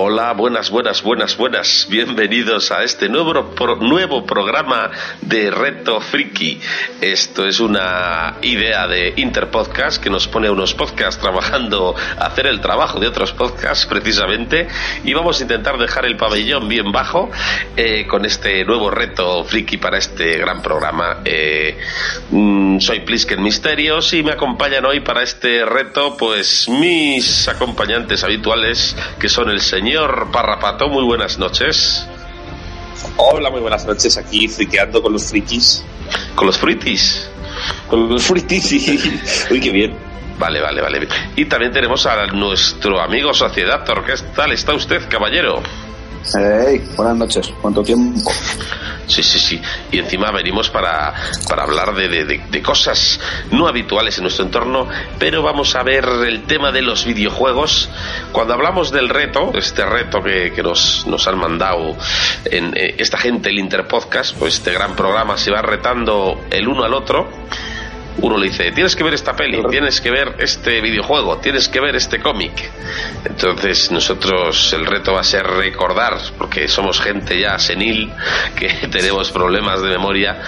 Hola, buenas, buenas, buenas, buenas. Bienvenidos a este nuevo, nuevo programa de Reto Friki. Esto es una idea de Interpodcast que nos pone unos podcasts trabajando, hacer el trabajo de otros podcasts precisamente. Y vamos a intentar dejar el pabellón bien bajo eh, con este nuevo Reto Friki para este gran programa. Eh, mm, soy Plisken Misterios y me acompañan hoy para este reto, pues mis acompañantes habituales que son el señor Parrapato, muy buenas noches. Hola, muy buenas noches. Aquí friqueando con los frikis. ¿Con los fritis? Con los fritis, sí. Uy, qué bien. Vale, vale, vale. Y también tenemos a nuestro amigo Sociedad ¿Qué tal está usted, caballero? Hey, buenas noches. ¿Cuánto tiempo? Sí, sí, sí. Y encima venimos para, para hablar de, de, de, cosas no habituales en nuestro entorno, pero vamos a ver el tema de los videojuegos. Cuando hablamos del reto, este reto que, que nos, nos han mandado en eh, esta gente, el Interpodcast, pues este gran programa se va retando el uno al otro uno le dice, tienes que ver esta peli, tienes que ver este videojuego, tienes que ver este cómic. Entonces nosotros el reto va a ser recordar, porque somos gente ya senil, que tenemos problemas de memoria,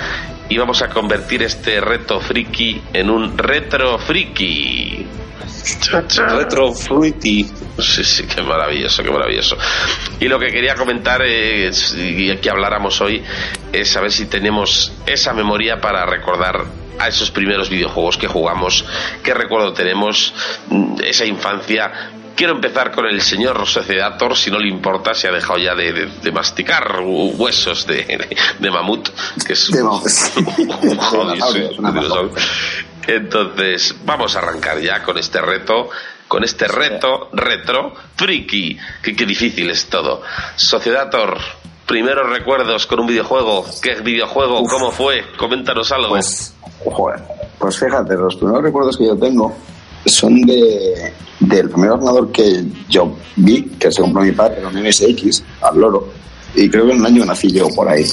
y vamos a convertir este reto friki en un retro friki. Retro fruity. Sí, sí, qué maravilloso, qué maravilloso. Y lo que quería comentar es, y que habláramos hoy es a ver si tenemos esa memoria para recordar a esos primeros videojuegos que jugamos, qué recuerdo tenemos, esa infancia. Quiero empezar con el señor Sociedator, si no le importa, se ha dejado ya de, de, de masticar huesos de, mamut, que es un, un Entonces, vamos a arrancar ya con este reto con este reto retro friki. Que, qué difícil es todo. Sociedator, primeros recuerdos con un videojuego. ¿Qué videojuego? Uf. ¿Cómo fue? Coméntanos algo. Pues, joder, pues fíjate, los primeros recuerdos que yo tengo son de del primer ordenador que yo vi, que se compró mi padre, era un MSX, al loro, y creo que en el año nací yo por ahí.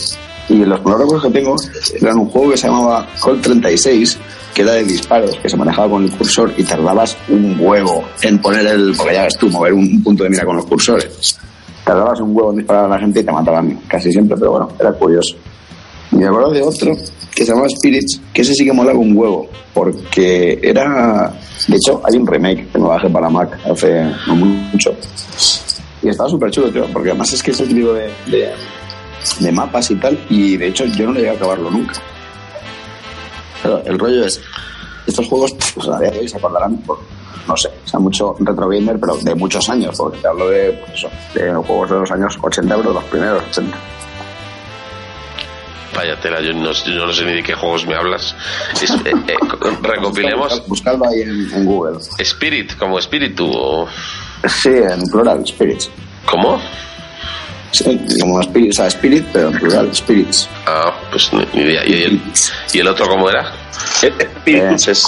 Y los primeros recuerdos que tengo eran un juego que se llamaba Colt 36, que era de disparos, que se manejaba con el cursor y tardabas un huevo en poner el, porque ya ves tú, mover un punto de mira con los cursores. Tardabas un huevo en disparar a la gente y te mataban casi siempre, pero bueno, era curioso. Y me acuerdo de otro que se llamaba Spirits, que ese sí que molaba un huevo, porque era... De hecho, hay un remake que me bajé para Mac hace no mucho. Y estaba súper chulo, tío, porque además es que es el tipo de, de, de, mapas y tal, y de hecho yo no llegué a acabarlo nunca. Pero el rollo es, estos juegos, pues a día de hoy se acordarán por, no sé, o sea, mucho retro gamer, pero de muchos años, porque te hablo de, pues eso, de juegos de los años 80, pero los primeros 80. Vaya tela, yo no, yo no, sé ni de qué juegos me hablas. Es, eh, eh, recopilemos. Buscadlo ahí en, en, Google. Spirit, como espíritu o. Sí, en plural, Spirits. ¿Cómo? Sí, como Spirit, o sea, Spirit, pero en plural, Spirits. Ah, pues ni, idea. ¿Y el, ¿Y el otro cómo era? Spirits eh, es.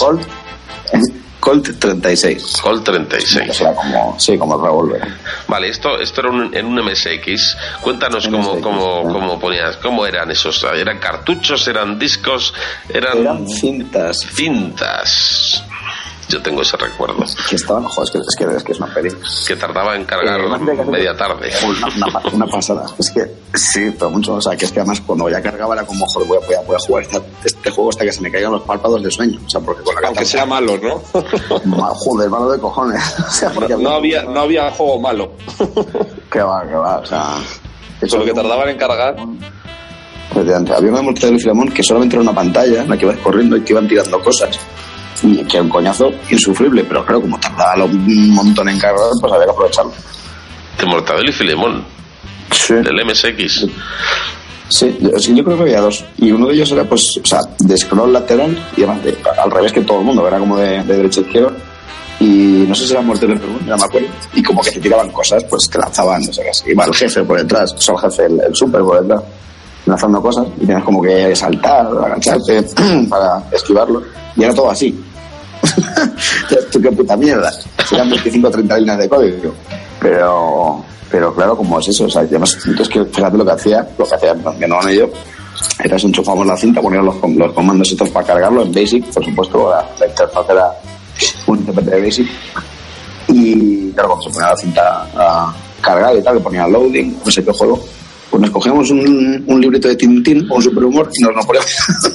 Colt, Colt 36. Colt 36. O sea, como, sí, como el revólver. Vale, esto, esto era un, en un MSX. Cuéntanos MSX, cómo, cómo, ¿no? cómo ponías, cómo eran esos. ¿Eran cartuchos? ¿Eran discos? Eran, eran cintas. Cintas. Yo tengo ese recuerdo. Que estaban, joder, es que es, que, es, que es una peli. Que tardaba en cargar eh, media tarde. Una, una, una, pasada. Es que, sí, pero mucho, o sea, que es que además cuando ya cargaba era como, joder, voy a, voy a, voy a jugar este, este, juego hasta que se me caigan los párpados de sueño. O sea, porque con la Aunque sea malo, ¿no? Mal, joder, malo de cojones. O sea, porque no, no, había, no había juego malo. que va, que va, o sea. Eso que tardaban en cargar. Había una multa de Filamón que solamente era una pantalla en la que ibas corriendo y que iban tirando cosas que era un coñazo insufrible, pero claro, como tardaba un montón en cargar, pues había que aprovecharlo. De Mortadelo y Filemón. Sí. Del MSX. Sí, yo, sí, yo creo que había dos. Y uno de ellos era, pues, o sea, de scroll lateral y además de, al revés que todo el mundo, era como de, de derecha a izquierda. y no sé si era muerte de Perú, no me acuerdo, y como que te tiraban cosas, pues te lanzaban, no sé qué, iba el jefe por detrás, o sea, el jefe, el, el super por detrás, lanzando cosas, y tienes como que saltar, agacharte para esquivarlo, y era todo así. Tú qué puta mierda. Eran 25 o 30 líneas de código. Pero, pero claro, como es eso, o sea, además, entonces que fíjate lo que hacía, lo que hacía mi hermano y yo, era enchufamos la cinta, poníamos los, los comandos estos para cargarlo en Basic, por supuesto, la, la interfaz era un intérprete de Basic. Y claro, cuando se ponía la cinta a cargar y tal, le ponía loading, no sé qué juego, pues nos cogíamos un, un librito de Tintín con super humor y nos lo poníamos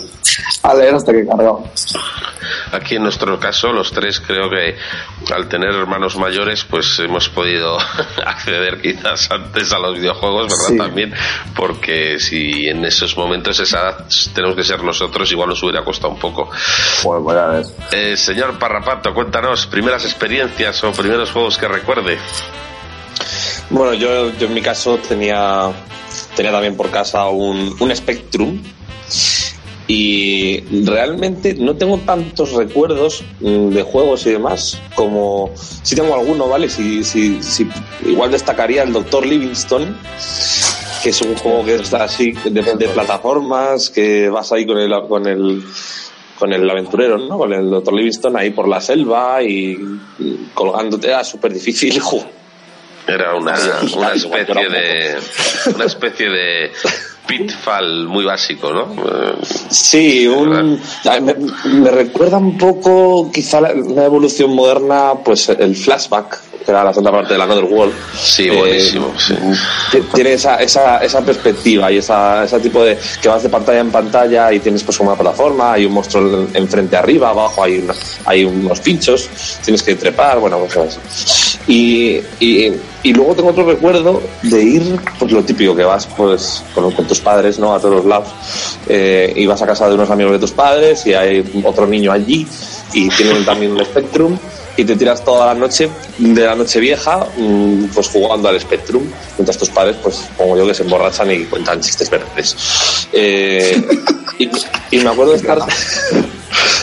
a leer hasta que cargaba. Aquí en nuestro caso, los tres creo que al tener hermanos mayores, pues hemos podido acceder quizás antes a los videojuegos, ¿verdad? Sí. También, porque si en esos momentos esa edad tenemos que ser nosotros, igual nos hubiera costado un poco. Pues voy a ver. Eh, señor Parrapato, cuéntanos, primeras experiencias o primeros juegos que recuerde. Bueno, yo, yo en mi caso tenía, tenía también por casa un, un Spectrum y realmente no tengo tantos recuerdos mm, de juegos y demás como sí tengo alguno, ¿vale? Si, si, si- igual destacaría el Doctor Livingstone que es un juego que está así de, de plataformas que vas ahí con el con el con el aventurero, ¿no? Con el Doctor Livingstone ahí por la selva y, colgándote era súper difícil jugar Era una, una especie de una especie de pitfall muy básico, ¿no? Eh, Sí, un, me, me recuerda un poco quizá la, evolución moderna, pues el flashback, que era la segunda parte de la Another World. Sí, Eh, buenísimo, sí. t- Tiene esa, esa, esa perspectiva y esa, ese tipo de que vas de pantalla en pantalla y tienes pues una plataforma, hay un monstruo enfrente arriba, abajo hay, una- hay unos pinchos, tienes que trepar, bueno, cosas así. Y, y, y luego tengo otro recuerdo de ir, pues lo típico que vas pues con, con tus padres, ¿no? A todos lados. Eh, y vas a casa de unos amigos de tus padres y hay otro niño allí y tienen también un Spectrum y te tiras toda la noche de la noche vieja mm, pues jugando al Spectrum mientras tus padres pues como yo que se emborrachan y cuentan chistes verdes Eh, y, y me acuerdo de estar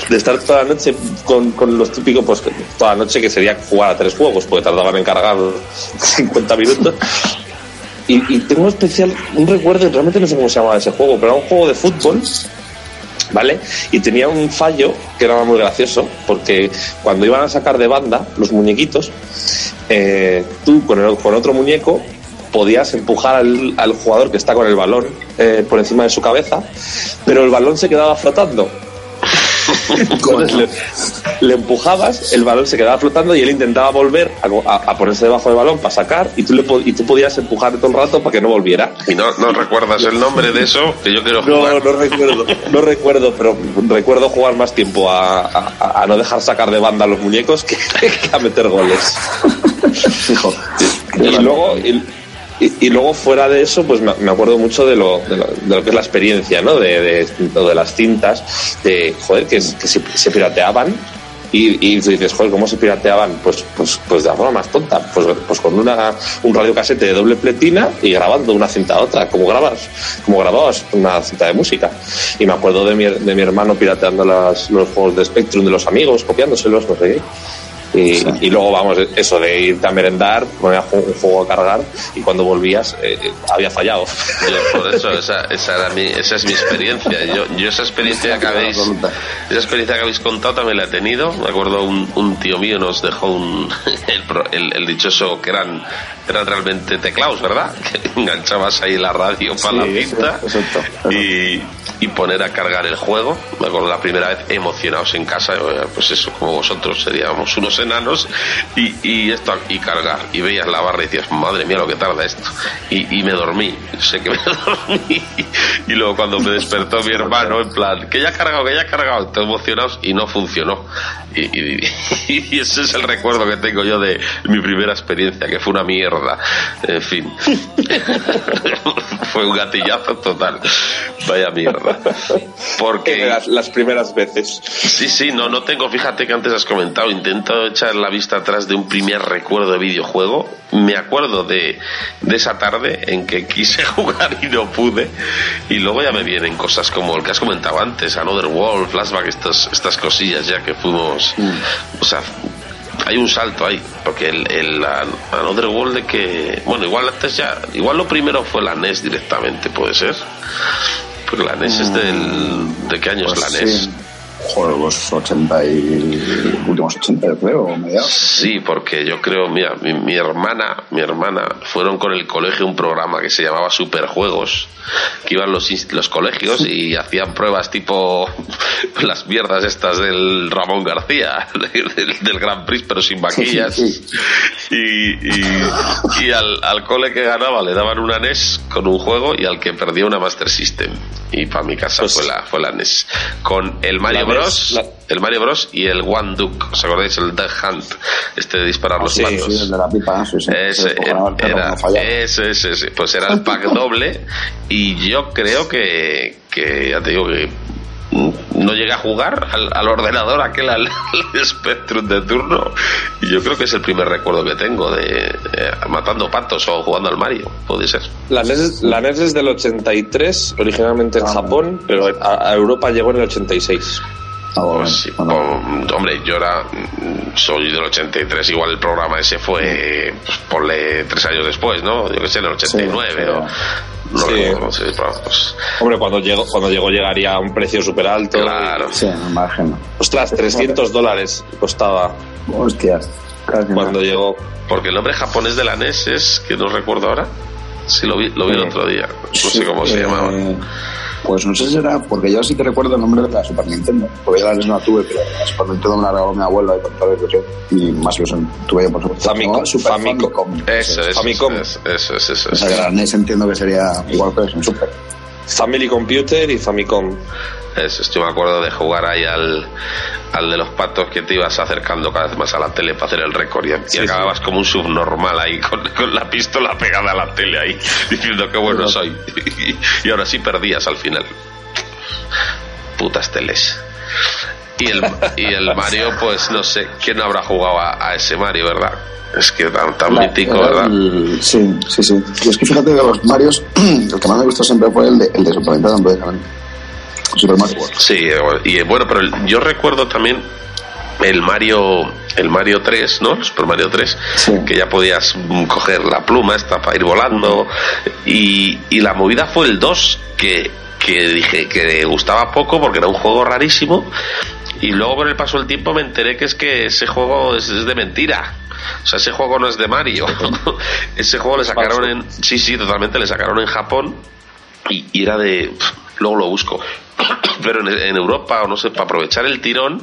de estar toda la noche con, con los típicos pues toda la noche que sería jugar a tres juegos porque tardaban en cargar 50 minutos y, tengo especial un recuerdo realmente no sé cómo se llamaba ese juego pero era un juego de fútbol ¿vale? Y tenía un fallo que era muy gracioso, porque cuando iban a sacar de banda los muñequitos, eh, tú con, con otro muñeco podías empujar al, al jugador que está con el balón eh, por encima de su cabeza, pero el balón se quedaba flotando. Entonces le, le empujabas, el balón se quedaba flotando y él intentaba volver a, a- a ponerse debajo del balón para sacar y tú, le, y tú podías empujar todo el rato para que no volviera. ¿Y no, no recuerdas el nombre de eso? Que yo quiero No, jugar. no recuerdo, no recuerdo, pero recuerdo jugar más tiempo a, a- a no dejar sacar de banda a los muñecos que, que a meter goles. Y luego, y- luego fuera de eso, pues me, acuerdo mucho de lo, de lo, de lo que es la experiencia, ¿no? De, de, de las cintas, de, joder, que, que se, se pirateaban. Y, y tú dices, joder, ¿cómo se pirateaban? Pues, pues, pues de la forma más tonta. Pues, pues con una, un radiocasete de doble pletina y grabando una cinta a otra, como grabas, como grababas una cinta de música. Y me acuerdo de mi, de mi hermano pirateando las, los juegos de Spectrum de los amigos, copiándoselos, no sé qué. Y, y luego, vamos, eso de irte a merendar, poner un juego a cargar y cuando volvías eh, eh, había fallado. Yo, por eso, esa, esa, era mi, esa es mi experiencia. Yo, yo esa experiencia que habéis, esa experiencia que habéis contado también la he tenido. Me acuerdo un, un tío mío nos dejó un, el, el, el dichoso que eran, eran realmente teclados, ¿verdad? Que enganchabas ahí la radio para la cinta exacto. y, y poner a cargar el juego. Me acuerdo la primera vez emocionados en casa, pues eso, como vosotros, seríamos unos enanos y, esto y cargar. Y veías la barra y decías, madre mía, lo que tarda esto. Y, y me dormí, sé que me dormí. Y luego cuando me despertó mi hermano, en plan, que ya ha cargado, que ya ha cargado, todos emocionados y no funcionó. Y, y- y ese es el recuerdo que tengo yo de mi primera experiencia, que fue una mierda. En fin. fue un gatillazo total. Vaya mierda. Porque las, las primeras veces. Sí, sí, no, no tengo, fíjate que antes has comentado, intento echar la vista atrás de un primer recuerdo de videojuego. Me acuerdo de, de esa tarde en que quise jugar y no pude. Y luego ya me vienen cosas como el que has comentado antes, Another World, Flashback, estas, estas cosillas ya que fuimos, o sea, hay un salto ahí, porque el, el Another World de que, bueno, igual antes ya, igual lo primero fue la NES directamente, puede ser. Porque la NES es del, ¿de qué año es Pues la NES? sí. Joder, los 80 y últimos 80, yo creo, mediados. Sí, porque yo creo, mira, mi, mi hermana, mi hermana fueron con el colegio un programa que se llamaba Superjuegos, que iban los, los colegios y hacían pruebas tipo las mierdas estas del Ramón García, del, del Gran Prix, pero sin vaquillas. Sí, sí, Y, y, y al, al cole que ganaba le daban una NES con un juego y al que perdía una Master System. Y para mi casa Pues- fue, la, fue la NES. Con el Mario Bros. la- El Mario Bros. y el One Duke. ¿Os acordáis? El Duck Hunt. Este de disparar los sí, patos. Sí, el de la pipa, sí, sí. Ese, era, ese, ese, ese. Pues era el pack doble y yo creo que, que ya te digo que no llegué a jugar al, al ordenador aquel al, al Spectrum de turno y yo creo que es el primer recuerdo que tengo de eh, matando patos o jugando al Mario puede ser La NES, es- la NES es del 83, originalmente en Ah. Japón, pero a, a Europa llegó en el 86. Ah, bueno, Pues bueno. pon- hombre, yo era, mm, soy del 83, igual el programa ese fue, pues, ponle tres años después, ¿no? Yo que sé, en el 89 Sí, o... No Sí. recuerdo, sí, pero, pues, Hombre, cuando llegó, cuando llegó llegaría a un precio súper alto. claro. Sí, imagino. Ostras, 300 dólares costaba Hostias. casi cuando nada. llegó. Porque el nombre japonés de la NES es, que no recuerdo ahora, sí lo vi, lo vi el otro día, no sé cómo se eh, llamaba. Pues no sé si era, porque yo sí que recuerdo el nombre de la Super Nintendo. Porque yo la NES no la tuve, pero la Super Nintendo me la regaló mi abuela y por tal vez. Y más ilusión tuve yo, por supuesto. Famicom, No, Super Famicom. Famicom. Eso, eso, Famicom. eso, eso, eso, eso, O sea, que la NES entiendo que sería igual que es en Super. Family Computer y Famicom. Eso, yo me acuerdo de jugar ahí al, al de los patos que te ibas acercando cada vez más a la tele para hacer el récord y, Sí, acababas como un subnormal ahí con, con la pistola pegada a la tele ahí diciendo que bueno soy. Y, ahora sí perdías al final. Putas teles. Y el, y el Mario pues no sé quién habrá jugado a, a ese Mario verdad es que tan, tan mítico verdad el- Sí, sí, sí. Y es que fíjate que los Marios, el que más me gustó siempre fue el de, el de Super Nintendo. Super Mario World. Sí, y eh, bueno, pero yo recuerdo también el Mario el Mario 3, ¿no? El Super Mario 3, Sí. que ya podías mm, coger la pluma esta para ir volando y, y la movida fue el 2 que, que dije que gustaba poco porque era un juego rarísimo y luego con el paso del tiempo me enteré que es que ese juego es, es de mentira. O sea, ese juego no es de Mario. ese juego le sacaron en... Sí, sí, totalmente, le sacaron en Japón y, y era de luego lo busco. Pero en, en Europa o no sé para aprovechar el tirón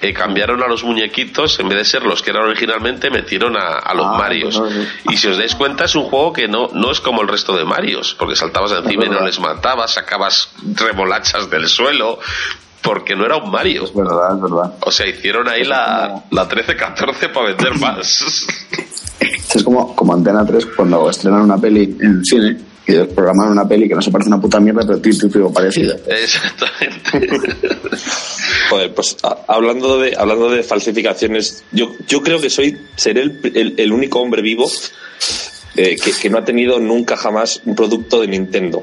eh, cambiaron a los muñequitos en vez de ser los que eran originalmente metieron a, a los Ah, Marios. pues no, sí. y si os dais cuenta es un juego que no no es como el resto de Marios porque saltabas encima y no les matabas sacabas remolachas del suelo porque no era un Mario. Es verdad, es verdad. o sea hicieron ahí la, la 13-14 para vender más. Es como, como Antena 3 cuando estrenan una peli en cine y ellos programan una peli que no se parece una puta mierda, pero tiene título parecido. exactamente Joder, pues a- hablando de hablando de falsificaciones, yo, yo creo que soy seré el, el- el único hombre vivo eh, que, que no ha tenido nunca jamás un producto de Nintendo.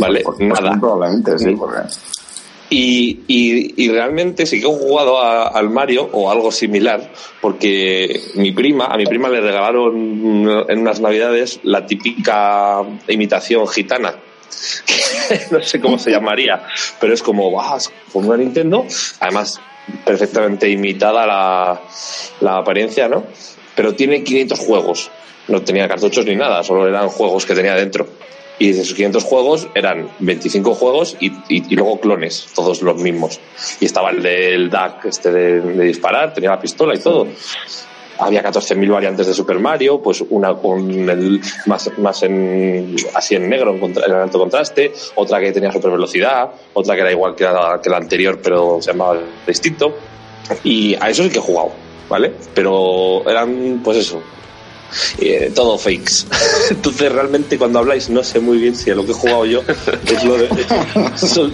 Vale, Por- por- nada. Probablemente, sí, porque... Y, y, y realmente sí que he jugado a- al Mario o algo similar, porque mi prima, a mi prima le regalaron en unas navidades la típica imitación gitana. no sé cómo se llamaría, pero es como, vas con una Nintendo, además perfectamente imitada la, la apariencia, ¿no? Pero tiene 500 juegos, no tenía cartuchos ni nada, solo eran juegos que tenía dentro. Y de esos 500 juegos eran 25 juegos y, y- y luego clones, todos los mismos. Y estaba el del DAC este de, de disparar, tenía la pistola y todo. Había 14.000 variantes de Super Mario, pues una con el más, más en, así en negro, en, contra- en alto contraste, otra que tenía super velocidad, otra que era igual que la, que la anterior, pero se llamaba distinto. Y a eso sí que he jugado, ¿vale? Pero eran, pues eso, eh, todo fakes. Entonces realmente cuando habláis no sé muy bien si a lo que he jugado yo es lo de,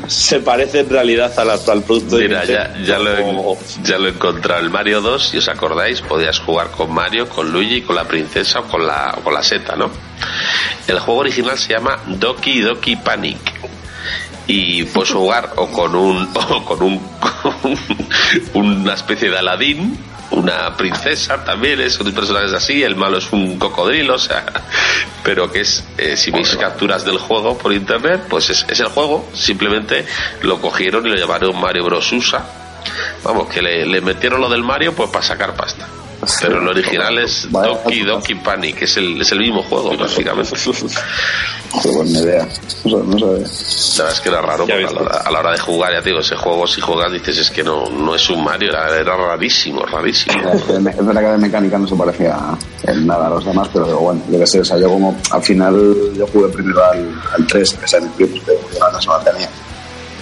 se parece en realidad a la- al producto de Mira, ya, Nintendo ya, lo o- he, ya lo he encontrado. El Mario 2, si os acordáis, podías jugar con Mario, con Luigi, con la princesa o con la, o con la seta, ¿no? El juego original se llama Doki Doki Panic. Y puedes jugar o con un, o con un, con una especie de Aladín una princesa también, es un personaje así, el malo es un cocodrilo, o sea, pero que es, eh, si veis capturas del juego por internet, pues es, es, el juego, simplemente lo cogieron y lo llamaron Mario Bros. USA. Vamos, que le, le metieron lo del Mario pues para sacar pasta. Pero el original es Doki Doki Panic, es el, es el mismo juego, básicamente. Qué buena idea. No, no. La verdad es que era raro, porque a la, hora, a la, hora, de jugar, ya te digo, ese juego, si juegas, dices, es que no, no es un Mario, era, era rarísimo, rarísimo. Es verdad que de mecánica no se parecía en nada a los demás, pero bueno, yo que sé, o sea, yo como, al final, yo jugué primero al, al 3, que es el clip de la semana tenía.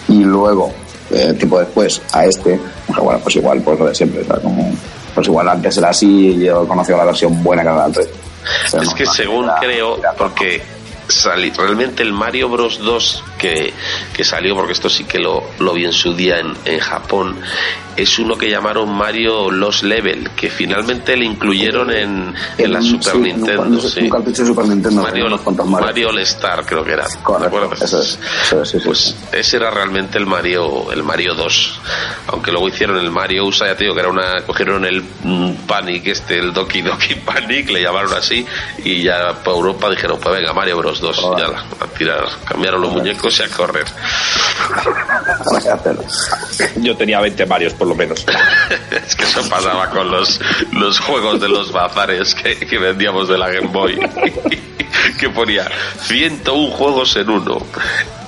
Y luego, eh, tiempo después, a este, bueno, pues igual, pues lo de siempre, o sea, como pues igual antes era así y yo conocía la versión buena que era 3. es no, que según era, creo, era, porque realmente el Mario Bros 2 que, que, salió, porque esto sí que lo, lo vi en su día en, en, Japón, es uno que llamaron Mario Lost Level, que finalmente le incluyeron en, en la Super sí, Nintendo. Un, sí. un cartucho de Super Nintendo. Mario, Mario. Mario All Star creo que era. Correcto, eso es, eso es, sí, pues ese era realmente el Mario, el Mario 2. Aunque luego hicieron el Mario USA, ya te digo que era una, cogieron el mm, Panic este, el Doki Doki Panic, le llamaron así, y ya para Europa dijeron, pues venga, Mario Bros 2, Oh, ya a tirar, cambiaron los muñecos a correr. Yo tenía 20 Marios por lo menos. es que eso pasaba con los, los juegos de los bazares que, que vendíamos de la Game Boy. que ponía 101 juegos en uno.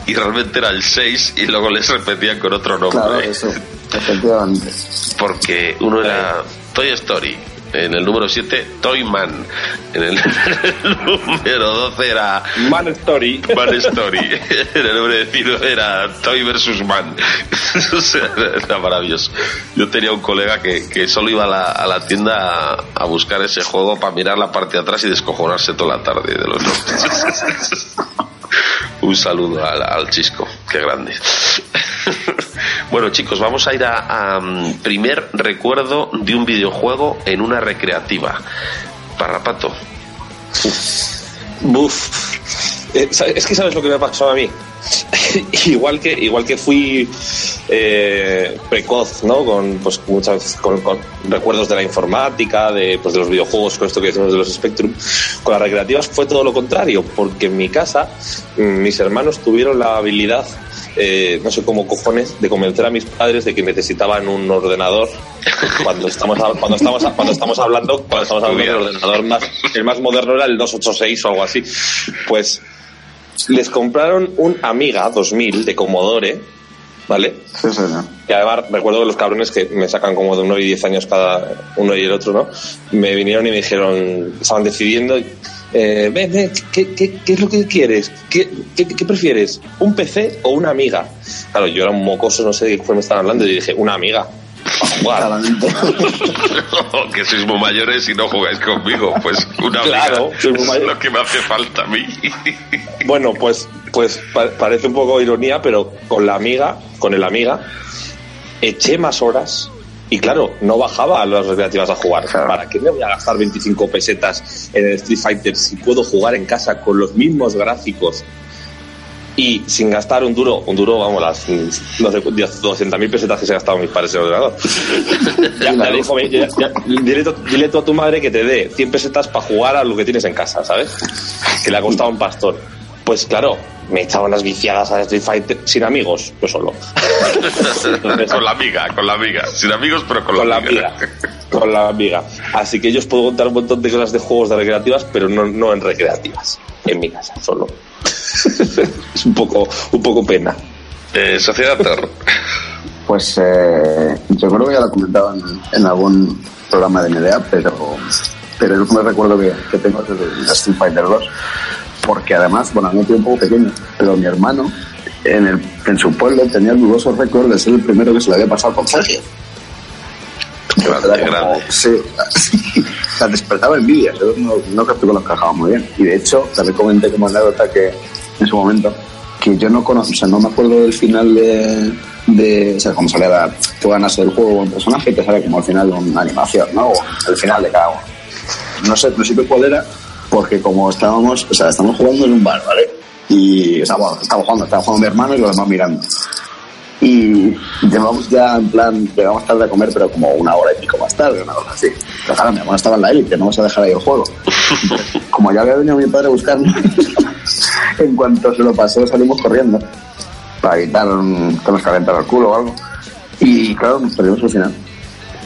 Y realmente era el 6 y luego les repetían con otro nombre. Claro, eso, efectivamente. Porque uno era Toy Story, en el número 7 Toy Man en el, número 12 era Man Story. Man Story. En el número 19 era Toy versus Man. Era maravilloso. Yo tenía un colega que, que solo iba a la, a la tienda a, a, buscar ese juego para mirar la parte de atrás y descojonarse toda la tarde de los un saludo al, al Chisco, qué grande. Bueno chicos, vamos a ir a, a, primer recuerdo de un videojuego en una recreativa. Parrapato. Buf. Eh, es que sabes lo que me pasó a mí. igual que igual que fui eh, precoz, ¿no? Con pues muchas con, con, recuerdos de la informática, de pues de los videojuegos, con esto que decimos de los Spectrum, con las recreativas fue todo lo contrario, porque en mi casa mis hermanos tuvieron la habilidad eh, no sé cómo cojones, de convencer a mis padres de que necesitaban un ordenador cuando estamos cuando estamos cuando estamos hablando cuando estamos hablando del ordenador más el más moderno era el 286 o algo así. Pues les compraron un Amiga 2000 de Commodore, ¿vale? Sí, sí, no. Y además recuerdo que los cabrones que me sacan como de uno y diez años cada uno y el otro, ¿no? Me vinieron y me dijeron, estaban decidiendo, eh, ven, ven, ¿qué, qué, ¿qué, es lo que quieres? ¿Qué, ¿Qué, qué, prefieres? ¿Un PC o una amiga? Claro, yo era un mocoso, no sé de qué me estaban hablando, y dije, una amiga. Jugar. que sois muy mayores y no jugáis conmigo, pues una claro, amiga es lo que me hace falta a mí. bueno, pues, pues parece un poco ironía, pero con la amiga, con el amiga, eché más horas y claro, no bajaba a las recreativas a jugar. Claro. ¿Para qué me voy a gastar 25 pesetas en el Street Fighter si puedo jugar en casa con los mismos gráficos y sin gastar un duro, un duro, vamos, las no sé, 200.000 pesetas que se ha gastado mis padres en el ordenador? ya, ya, dijo, ya, ya, dile, dile tú a tu madre que te dé 100 pesetas para jugar a lo que tienes en casa, ¿sabes? Que le ha costado un pastor. Pues claro, me echaba unas viciadas a Street Fighter sin amigos, yo solo. Entonces, con la amiga, con la amiga. Sin amigos, pero con, con la, amiga. Con la amiga. Así que yo os puedo contar un montón de cosas de juegos de recreativas, pero no, no en recreativas. En mi casa, solo. es un poco, un poco pena. Eh, Sociedad Tor. Pues eh, yo creo que ya lo comentaba en, en algún programa de NDA, pero, pero yo me recuerdo que, que tengo desde Street Fighter 2 porque además, bueno, no tiene un poco pequeño, pero mi hermano en, el, en su pueblo tenía el dudoso récord de ser el primero que se le había pasado con Sergio. Grande, grande. O sea, despertaba envidia, yo no, no creo que lo encajaba muy bien. Y de hecho, también comenté como anécdota que en su momento, que yo no conozco, o sea, no me acuerdo del final de, de o sea, como sale la, tú ganas el juego un personaje y te sale como al final de una animación, ¿no? O el final de cada uno. No sé, no sé cuál era, porque como estábamos, o sea, estamos jugando en un bar, ¿vale? Y, o sea, bueno, estamos jugando, estaba jugando mi hermano y los demás mirando. Y llevamos ya en plan, llegamos tarde a comer, pero como una hora y pico más tarde, una cosa así. Pero claro, mi hermano estaba en la élite, no vamos a dejar ahí el juego. como ya había venido mi padre a buscarme, en cuanto se lo pasó salimos corriendo para evitar un- que nos calentara el culo o algo. Y claro, nos perdimos al final.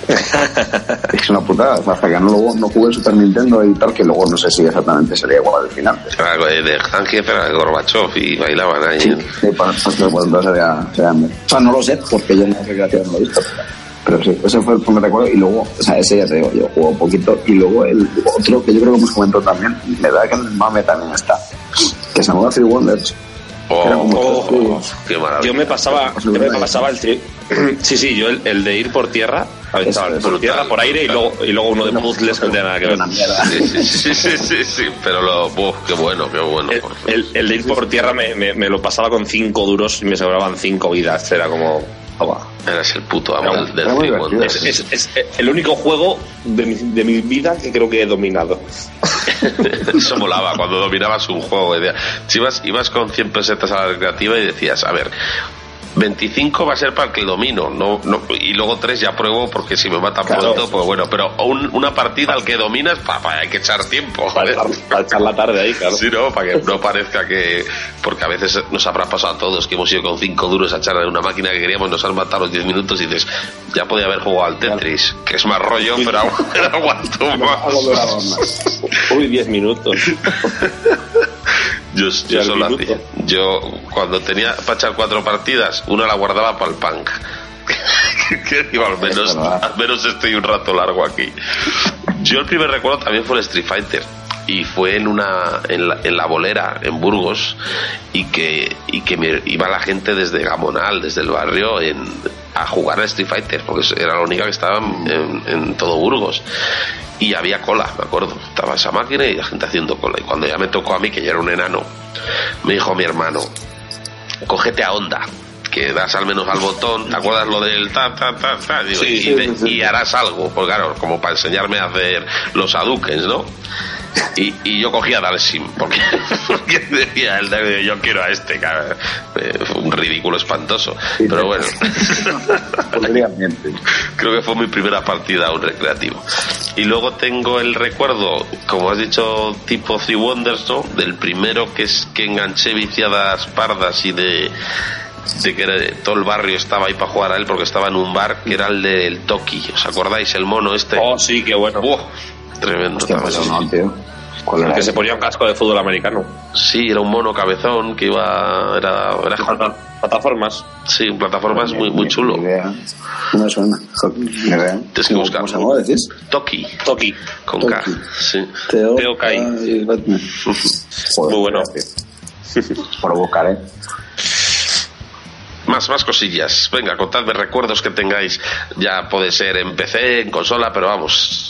es una putada, hasta que no, luego, no jugué el Super Nintendo y tal, que luego no sé si exactamente sería igual al final. Era de de Zangief era de Gorbachev y bailaban ahí. Sí, sí, pues, pues, pues, entonces sería, sería O sea, no lo sé, porque yo en la recreación no lo he visto. Pero sí, ese fue el primer recuerdo. Y luego, o sea, ese ya te digo, yo juego poquito. Y luego el otro que yo creo que hemos comentado también, me da que en el mame también está, que se llama Three Wonders. Oh, oh, qué maravilla. Yo me pasaba, yo me pasaba el tri- Sí, sí, yo el, el de ir por tierra, aventaba Eso, por tierra, por aire y luego, y luego uno de puzzles que no tenía nada que ver. Sí, sí, sí, sí, sí, pero lo, uf, qué bueno, qué bueno. El, el- de ir por tierra me, me- me lo pasaba con cinco duros y me sobraban cinco vidas. Era como. toma. Eres el puto amo del, del. Es, es- es el único juego de mi, de mi vida que creo que he dominado. Eso molaba cuando dominabas un juego. si ibas, ibas con 100 pesetas a la recreativa y decías, a ver, 25 va a ser para el que domino, no, no, y luego 3 ya pruebo porque si me matan Claro. pronto, pues bueno, pero un- una partida al que dominas, pa, hay que echar tiempo. Para echar, para echar la tarde ahí, claro. Sí, ¿no? Para que no parezca que... Porque a veces nos habrá pasado a todos que hemos ido con 5 duros a echar en una máquina que queríamos, nos han matado los 10 minutos y dices, ya podía haber jugado al Tetris, que es más rollo, pero aguanto más. Uy, 10 minutos. Yo, yo solo hacía. Yo, cuando tenía para echar cuatro partidas, una la guardaba para el punk. digo, al menos, al menos estoy un rato largo aquí. Yo el primer recuerdo también fue el Street Fighter. Y fue en una en la, en la bolera, en Burgos, y que, y que me iba la gente desde Gamonal, desde el barrio, en, a jugar a Street Fighter, porque era la única que estaba en, en todo Burgos y había cola, me acuerdo. Estaba esa máquina y la gente haciendo cola. Y cuando ya me tocó a mí, que ya era un enano, me dijo mi hermano, cógete a onda, que das al menos al botón, ¿te acuerdas lo del ta, ta, ta, ta? Digo, Sí, y, sí, de- sí, sí. y harás algo, pues claro, como para enseñarme a hacer los adukens, ¿no? Y, y yo cogía a Dalsim, porque, porque decía el de yo quiero a este, cara. Eh, Fue un ridículo espantoso. Pero bueno. Creo que fue mi primera partida a un recreativo. Y luego tengo el recuerdo, como has dicho, tipo Three Wonders, ¿no? Del primero que es que enganché viciadas pardas y de, de que todo el barrio estaba ahí para jugar a él porque estaba en un bar que era el del Toki. ¿Os acordáis? El mono este. Oh, sí, qué bueno. Buah, tremendo. Hostia, pues también. no, tío. ¿Cuál era Que ese? se ponía un casco de fútbol americano. Sí, era un mono cabezón que iba. Era. era Plata- Plataformas. sí, plataformas muy, muy chulo. Ni idea. No me suena. Ni idea. Tienes que ¿Cómo- buscarlo. ¿Cómo se llamaba, decís? Toki, Toki. con K. Toki. Sí. Teo, Teo Kai. Joder, Muy bueno. Por buscar, ¿eh? Más, más cosillas. Venga, contadme recuerdos que tengáis. Ya puede ser en PC, en consola, pero vamos,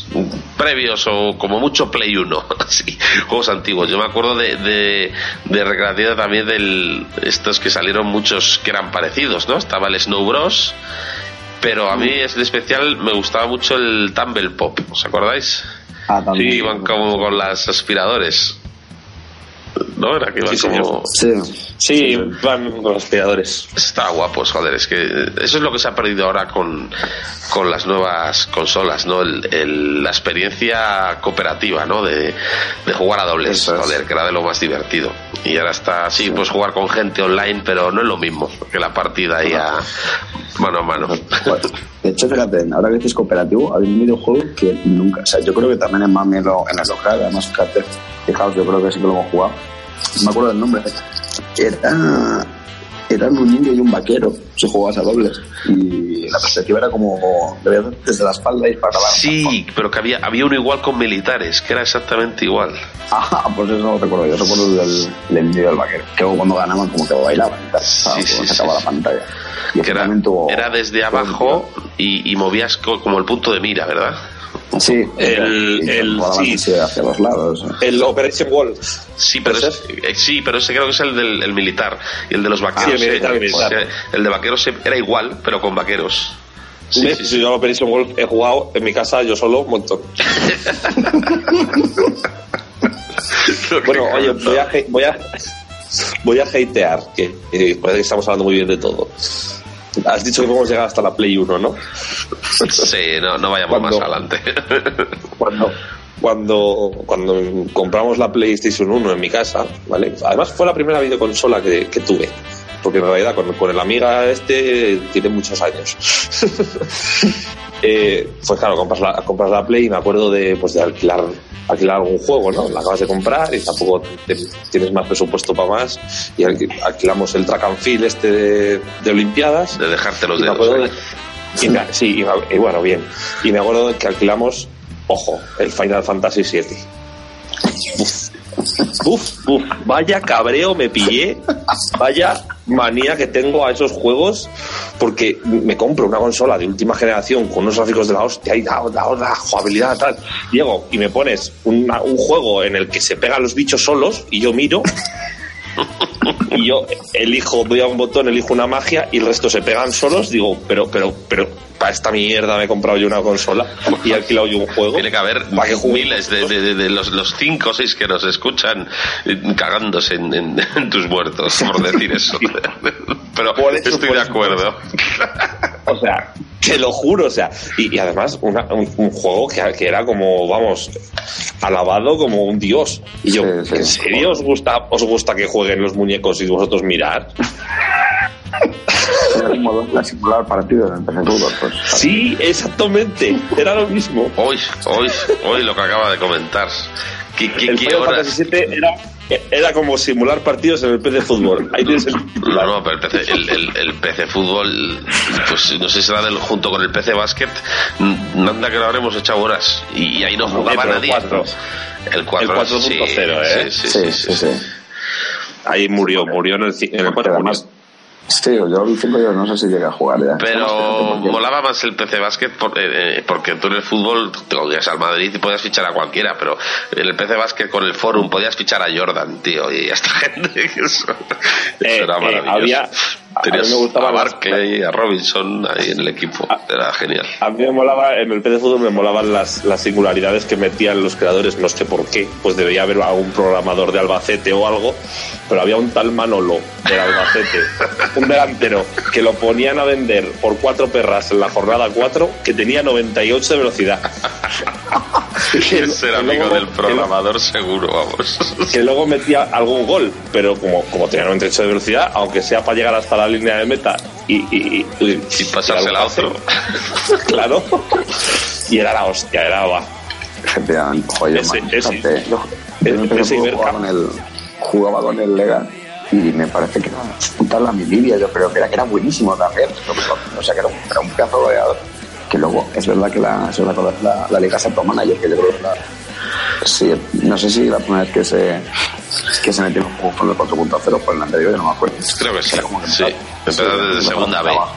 previos o como mucho Play 1. Así, juegos antiguos. Yo me acuerdo de, de, de recreativa también del estos que salieron muchos que eran parecidos, ¿no? Estaba el Snow Bros. Pero a mí es de especial, me gustaba mucho el Tumble Pop, ¿os acordáis? Ah, Sí, iban como con las aspiradores. ¿No? Era que iban Sí, como. señor. Sí. Sí, van con los aspiradores. Está guapos, joder, es que eso es lo que se ha perdido ahora con, con las nuevas consolas, ¿no? El, el- la experiencia cooperativa, ¿no? De, de jugar a dobles, es. joder, que era de lo más divertido. Y ahora está así, pues jugar con gente online, pero no es lo mismo que la partida ahí a mano a mano. Bueno, de hecho, fíjate, ahora que dices cooperativo, hay un videojuego que nunca, o sea, yo creo que también en Mami lo, en el local, además, fíjate, fijaos, yo creo que sí que lo hemos jugado. No me acuerdo del nombre. Era, eran un niño y un vaquero, si jugabas a dobles. Y la perspectiva era como, desde la espalda y para abajo. Sí, pero que había, había uno igual con militares, que era exactamente igual. Ah, pues eso no lo recuerdo. Yo recuerdo el del, del niño y del vaquero. Que luego cuando ganaban como que bailaban y tal. Sí, sí, se acababa sí. la pantalla. Y era, también tuvo- era desde abajo y, y movías co- como el punto de mira, ¿verdad? Sí, El- el- volaban sí. hacia los lados. El Operation Wall. Sí, pero ¿Puede es- eh, sí, pero ese creo que es el del el militar y el de los vaqueros. Ah, sí, el militar, eh, el militar. o sea, el de vaqueros eh, era igual, pero con vaqueros. Sí, ¿Ves? sí, Si yo el Operation Wall he jugado en mi casa yo solo un montón. Bueno, oye, voy a, voy a, voy a hatear, que eh, parece que estamos hablando muy bien de todo. has dicho que podemos llegar hasta la Play 1, ¿no? Sí, no, no vayamos más adelante. Cuando, cuando, cuando compramos la PlayStation 1 en mi casa, ¿vale? Además fue la primera videoconsola que, que tuve. Porque en realidad con, con el Amiga este tiene muchos años. eh, pues claro, compras la, compras la Play y me acuerdo de, pues de alquilar, alquilar algún juego, ¿no? La acabas de comprar y tampoco te- tienes más presupuesto para más. Y alqui- alquilamos el track and field este de, de Olimpiadas. De dejarte los me dedos. acuerdo ¿eh? Sí, y, bueno, bien. Y me acuerdo que alquilamos, ojo, el Final Fantasy VII. Uf, uf, vaya cabreo me pillé, vaya manía que tengo a esos juegos, porque me compro una consola de última generación con unos gráficos de la hostia y la, la, la jugabilidad tal. Llego y me pones un juego en el que se pegan los bichos solos y yo miro y yo elijo, doy a un botón, elijo una magia y el resto se pegan solos, digo, pero, pero, pero, para esta mierda me he comprado yo una consola y he alquilado yo un juego. Tiene que haber miles de, de- de- de los, los cinco o seis que nos escuchan eh, cagándose en, en- en tus muertos por decir eso. Pero estoy de acuerdo. O sea, te lo juro, o sea, y, y además una- un, un juego que, que era como, vamos, alabado como un dios. Y yo, Sí, sí. ¿en serio os gusta, os gusta que jueguen los muñecos y vosotros mirar? Era como dos para simular partidos en PC Fútbol, pues. Sí, exactamente, era lo mismo. Hoy, hoy, hoy lo que acaba de comentar. ¿Qué, qué, El qué Final horas? Fantasy VII era, era como simular partidos en el PC Fútbol. Ahí tienes el No, titular. no, pero el PC, el, el- el PC Fútbol, pues no sé si será del, junto con el PC Básquet, mm, anda que lo habremos echado horas. Y, ahí no jugaba el nadie. 4. El 4, El 4.0, sí, ¿eh? Sí, sí, sí. sí, sí. Ahí murió, murió en el, en el 4. Pero además, sí, yo el 5 yo no sé si llegué a jugar ya. Pero Además, que- molaba más el PC Basket por- eh, eh, porque tú en el fútbol te podías al Madrid y podías fichar a cualquiera, pero en el PC Basket con el Forum podías fichar a Jordan, tío, y a esta gente. que Eso, Eh, eso era eh, maravilloso. había- a Tenías mí me gustaban a las- Barkley, a Robinson ahí en el equipo. Ah. Era genial. A mí me molaba, en el PC Fútbol me molaban las, las singularidades que metían los creadores, no sé por qué, pues debería haber algún programador de Albacete o algo, pero había un tal Manolo del Albacete, un delantero, que lo ponían a vender por cuatro perras en la jornada 4, que tenía 98 de velocidad. Que- Es ser que amigo luego- del que programador seguro, vamos. que luego metía algún gol, pero como, como tenía 98 de velocidad, aunque sea para llegar hasta la línea de meta y, y, y, y- Y pasársela a otro. claro, y era la hostia, era va. Efectivamente, joder, Ese- man, ese- fíjate, yo, yo en el PC ese Fútbol Iberca. jugaba con el, jugaba con el Lega y me parece que era un tal Amilivia, yo creo que era, que era buenísimo también, o sea que era un, era un pedazo de goleador. Que luego, es verdad que la, es verdad que la, la Liga Santo Manager, que yo creo que es la, sí, no sé si la primera vez que se, que se metió en un juego con el 4.0 fue el anterior, yo no me acuerdo. Creo que sí. Era como que Sí. empezó- desde segunda trabajo.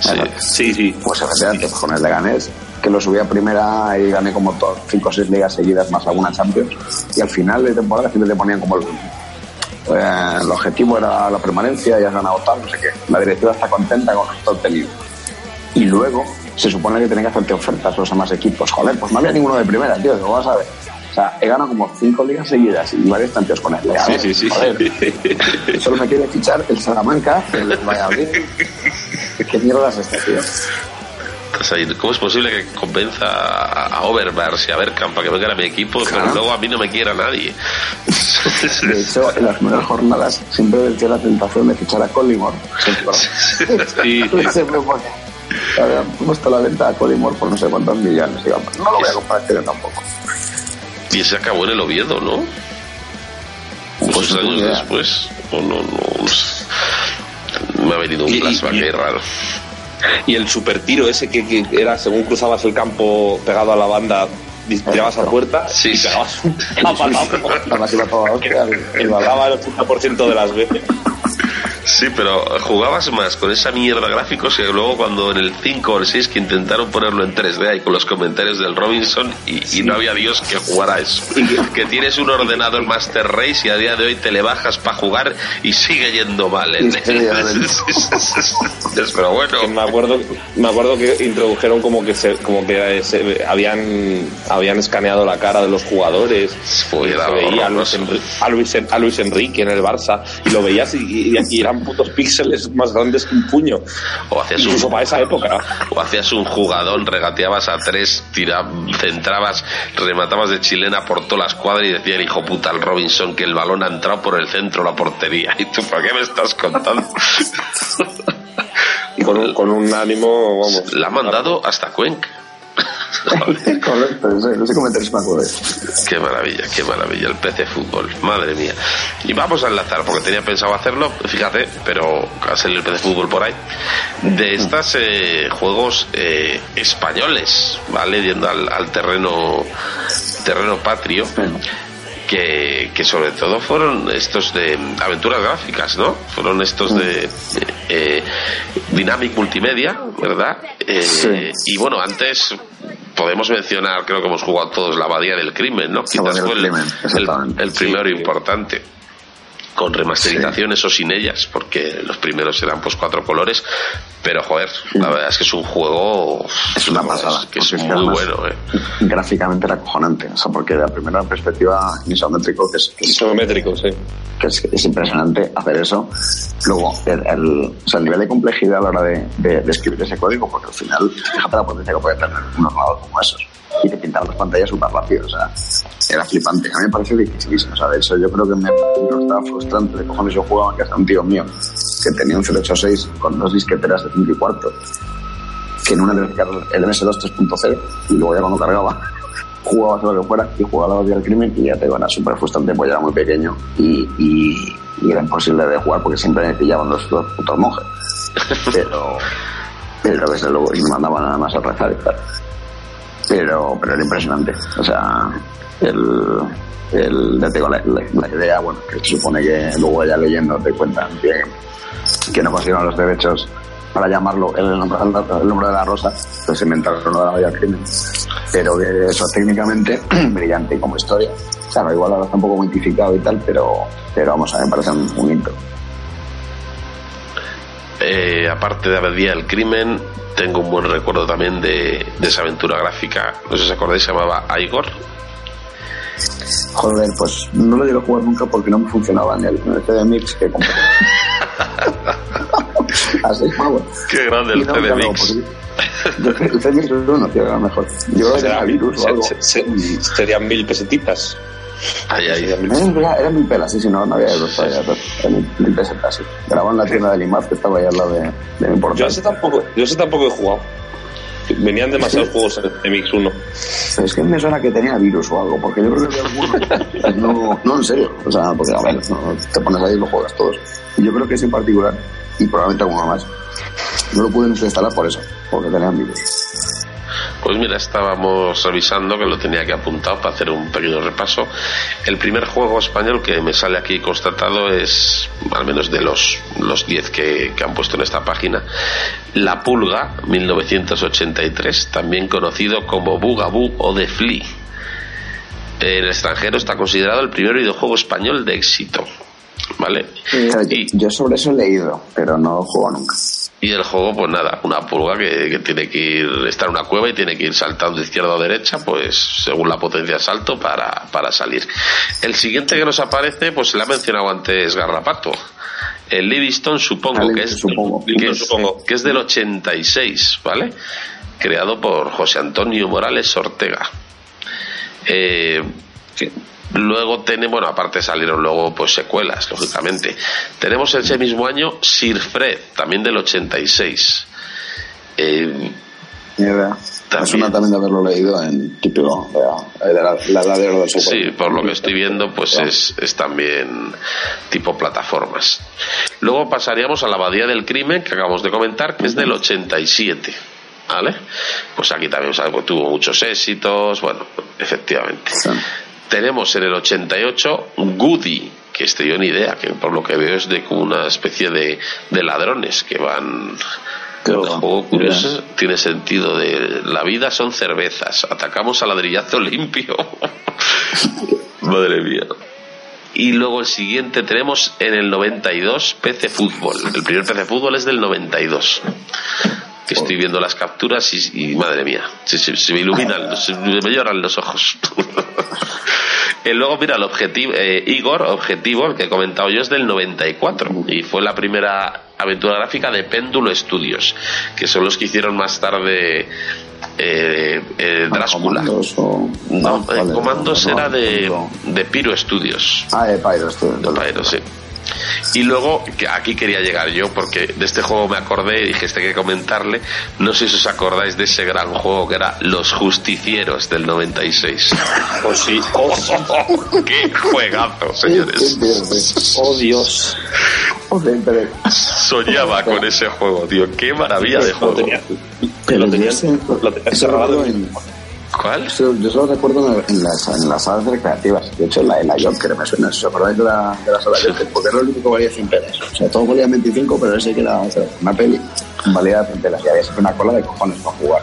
Sí. Sí, sí. Pues efectivamente, con el Leganés, que lo subí a primera y gané como 5 o 6 ligas seguidas más alguna Champions. Y al final de temporada siempre te ponían como el, eh, el objetivo era la permanencia y has ganado tal, no sé qué. La directiva está contenta con está obtenido. Y luego se supone que tienen que hacerte ofertas los demás equipos. Joder, pues no había ninguno de primera, tío, digo, vas a ver. O sea, he ganado como 5 ligas seguidas y varios tantos con Leganés. Sí, sí, sí. Joder, solo me quiere fichar el Salamanca, el Valladolid. ¿Qué mierda es esta, tío? Ahí. ¿Cómo es posible que convenza a a Overmars y a Bergkamp para que vengan a mi equipo, pero luego a mí no me quiera nadie? De hecho, en las primeras jornadas siempre venció la tentación de fichar a Collymore. Siempre porque habían puesto la venta a Collymore por no sé cuántos millones. Y vamos, no lo voy a comprar año tampoco. Y se acabó en el Oviedo, ¿no? Pues Muchos no tengo años después. O no, no. Me ha venido un y- flashback y- ahí raro. Y el super tiro ese que, que era según cruzabas el campo pegado a la banda, tirabas a puerta Sí, y sí. pegabas un. Además iba el 80% de las veces. Sí, pero jugabas más con esa mierda gráficos que luego cuando en el 5 o el 6 que intentaron ponerlo en 3D ahí con los comentarios del Robinson y, y no había Dios que jugara eso. Que tienes un ordenador Master Race y a día de hoy te le bajas para jugar y sigue yendo mal. ¿eh? Pero bueno. Me acuerdo me acuerdo que introdujeron como que se, como que se- habían habían escaneado la cara de los jugadores Uy, se veía a Luis, horroroso. Enri- a, Luis, a Luis Enrique en el Barça y lo veías y, y- y eran putos píxeles más grandes que un puño. O hacías Incluso un, para esa época. o hacías un jugadón, regateabas a tres, tira, centrabas, rematabas de chilena por toda la escuadra y decía el hijo puta al Robinson que el balón ha entrado por el centro la portería. ¿Y tú por qué me estás contando? Y con un, con un ánimo, vamos. La ha mandado hasta Cuenca. Correcto, ese, comentario me acuerdo. Qué maravilla, qué maravilla, el PC Fútbol, madre mía. Y vamos a enlazar, porque tenía pensado hacerlo, fíjate, pero salir el PC Fútbol por ahí, de estos juegos eh, españoles, ¿vale? Yendo al, al terreno, terreno patrio. Que, que sobre todo fueron estos de aventuras gráficas, ¿no? Fueron estos de eh, Dynamic Multimedia, ¿verdad? Eh, Sí. Y bueno, antes podemos mencionar, creo que hemos jugado todos la Abadía del Crimen, ¿no? Quizás fue el, Crimen, el- exactamente. el primero importante con remasterizaciones o sin ellas, porque los primeros eran pues cuatro colores, pero joder, la verdad es que es un juego Es una pasada. que es muy además bueno, ¿eh? Gráficamente era acojonante. O sea, porque de la primera perspectiva isométrico, que es, que es, Isométrico, sí. que es, es impresionante hacer eso. Luego, el, el- o sea, el nivel de complejidad a la hora de, de- de escribir ese código, porque al final, fíjate la potencia que puede tener un ordenador como esos. Y te pintar las pantallas súper rápido. O sea, era flipante. A mí me pareció dificilísimo. O sea, de hecho, yo creo que me estaba frustrante de cojones yo jugaba que hasta un tío mío que tenía un 086 con dos disqueteras de 5 y cuarto que en una cargaba el MS2 3.0 y luego ya cuando cargaba jugaba todo lo que fuera y jugaba la batalla del crimen y ya te iba, era súper frustrante pues ya era muy pequeño y, y, y era imposible de jugar porque siempre me pillaban los, los putos monjes. Pero pero desde luego y me mandaban nada más a rezar y tal. Pero pero era impresionante o sea el el, ya te digo, la, la- la idea, bueno, que se supone que luego ya leyendo te cuentan que, que no consiguieron los derechos para llamarlo el nombre, el nombre de la rosa, pues se inventaron lo de la crimen. Pero eso técnicamente brillante como historia. Claro, igual ahora está un poco mitificado y tal, pero, pero vamos a ver, me parece un, hito. Eh, aparte de Abadía del Crimen, tengo un buen recuerdo también de, de esa aventura gráfica, no sé si os acordáis, se llamaba Igor. Joder, pues no lo llegué a jugar nunca porque no me funcionaba en el, en el CD Mix que compré. a seis pavos. Qué grande el claro, Mix. Yo el CD Mix no tío, era mejor. Yo creo que era virus o algo. se- se- serían mil pesetitas. Ay, ay. Mil Eh, Era, era mil pelas, sí, sí, no, no había euros todavía, pero era mil, mil pesetas, sí. Grababa en la tienda de Limaz que estaba ahí al lado de, de mi Yo portal. ese tampoco, yo ese tampoco he jugado. Venían demasiados juegos en MX 1. Pero es que me suena que tenía virus o algo, porque yo creo que había alguno. no, no, en serio. O sea, porque a ver, no, te pones ahí y lo juegas todos. Yo creo que ese en particular, y probablemente alguno más, no lo pude instalar por eso, porque tenían virus. Pues mira, estábamos revisando que lo tenía que apuntado para hacer un pequeño repaso. El primer juego español que me sale aquí constatado es, al menos de los los 10 que, que han puesto en esta página, La Pulga, 1983, también conocido como Bugaboo o The Flea. En el extranjero está considerado el primer videojuego español de éxito. ¿Vale? Claro, Y- yo sobre eso he leído, pero no juego nunca. y el juego, pues nada, una pulga que, que tiene que ir, está en una cueva y tiene que ir saltando de izquierda o derecha, pues según la potencia de salto para, para salir. El siguiente que nos aparece, pues se le ha mencionado antes Garrapato. El Livingstone supongo que es, supongo. que es, Supongo. que es del 86, ¿vale? Creado por José Antonio Morales Ortega. Eh, Luego tenemos, bueno, aparte salieron luego pues secuelas, lógicamente. Tenemos ese mismo año Sir Fred, también del 86. Eh, Ni idea. Me También. suena también de haberlo leído en típico de la, la, de software. sí, por lo que estoy viendo, pues es, es también tipo plataformas. Luego pasaríamos a la Abadía del Crimen, que acabamos de comentar, que es del 87. ¿Vale? Pues aquí también ¿sabes? Pues tuvo muchos éxitos, bueno, efectivamente. Sí. Tenemos en el 88 Goody, que estoy yo ni idea, que por lo que veo es de como una especie de, de ladrones que van. Juego curioso tiene sentido de la vida son cervezas, atacamos a ladrillazo limpio. Madre mía. Y luego el siguiente tenemos en el 92 PC Fútbol. El primer PC Fútbol es del 92. Que estoy viendo las capturas y, y madre mía, se, se- se me iluminan, se me lloran los ojos. Eh, luego, mira, el objetivo, eh, Igor, objetivo, el que he comentado yo, es del 94 y fue la primera aventura gráfica de Péndulo Studios, que son los que hicieron más tarde eh, eh, Drácula. Comandos o- No, Ah, eh, vale, Comandos no, era de, de Pyro Studios. Ah, de Pyro Studios. De Pyro, sí. Y luego, que aquí quería llegar yo, porque de este juego me acordé y dije, este hay que comentarle. No sé si os acordáis de ese gran juego que era Los Justicieros del 96. Oh, sí. Oh. ¡Qué juegazo, señores! Oh, Dios. Pero, Soñaba con ese juego, tío. ¡Qué maravilla de Lo juego! lo tenía, ese- lo en- en- ¿Cuál? Yo solo recuerdo en, las, en las salas recreativas. De hecho, en la, en la Joker me suena. ¿Os acordáis de la, de la sala Joker? Porque era lo único que valía 100 pelas. O sea, todo valía 25, pero ese que era o sea, una peli valía 100 pelas. Y había siempre una cola de cojones para jugar.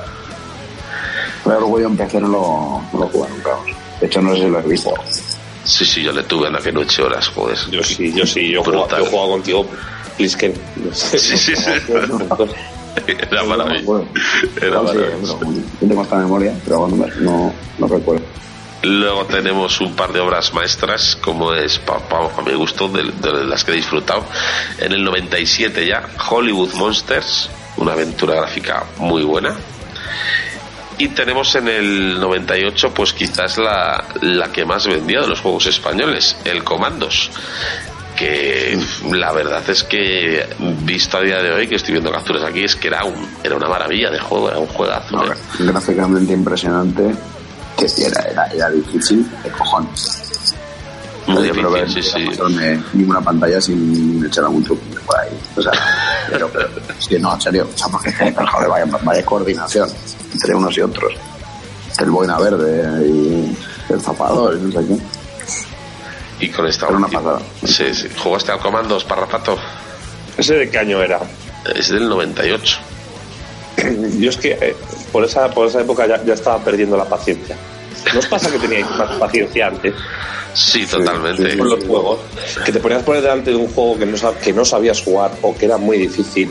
Pero luego yo empecé no lo, no lo jugué nunca. De hecho, no sé si lo he visto. Sí, sí, yo le tuve en aquella noche horas, joder. Yo sí, yo sí, yo jugaba, yo jugaba contigo, Plisken. Sí, sí, sí. Era maravilloso. acuerdo. Era yo tengo esta memoria, pero no, no, recuerdo. Luego tenemos un par de obras maestras, como es, a mi gusto, de, de las que he disfrutado. En el 97 ya, Hollywood Monsters, una aventura gráfica muy buena. Y tenemos en el 98, pues quizás la, la que más vendía de los juegos españoles, el Comandos. Que la verdad es que, visto a día de hoy, que estoy viendo capturas aquí, es que era, un, era una maravilla de juego, era un juegazo. No, ¿eh? gráficamente impresionante. Que era, era, era difícil de cojones. Muy difícil, sí, sí. de ninguna pantalla sin echar algún por ahí. O sea, pero, pero es que no, en serio. O sea, porque joder, vaya, vaya coordinación entre unos y otros. El boina verde y el zapador y no sé qué. Y con esta Era una última. pasada. Sí, sí. ¿Jugaste al Comandos, Parrapato? ¿Ese de qué año era? Es del 98. Yo es que eh, por esa, por esa época ya, ya estaba perdiendo la paciencia. ¿No os pasa que teníais más paciencia antes Sí, totalmente. con los juegos? Que te ponías por delante de un juego que no, que no sabías jugar o que era muy difícil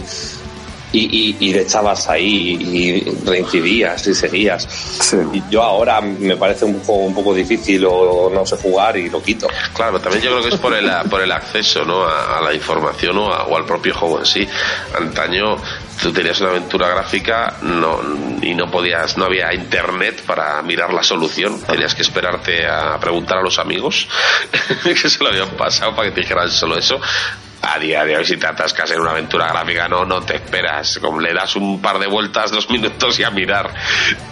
y, y, y le echabas ahí y reincidías y seguías. Sí. Y yo ahora me parece un juego un poco difícil o no sé jugar y lo quito. Claro, también yo creo que es por el, por el acceso ¿no? a, a la información o, a- o al propio juego en sí. Antaño tú tenías una aventura gráfica no, y no podías, no había internet para mirar la solución. Tenías que esperarte a preguntar a los amigos que se lo habían pasado para que te dijeran solo eso. A día de hoy, si te atascas en una aventura gráfica, no, no te esperas. Como le das un par de vueltas, dos minutos y a mirar.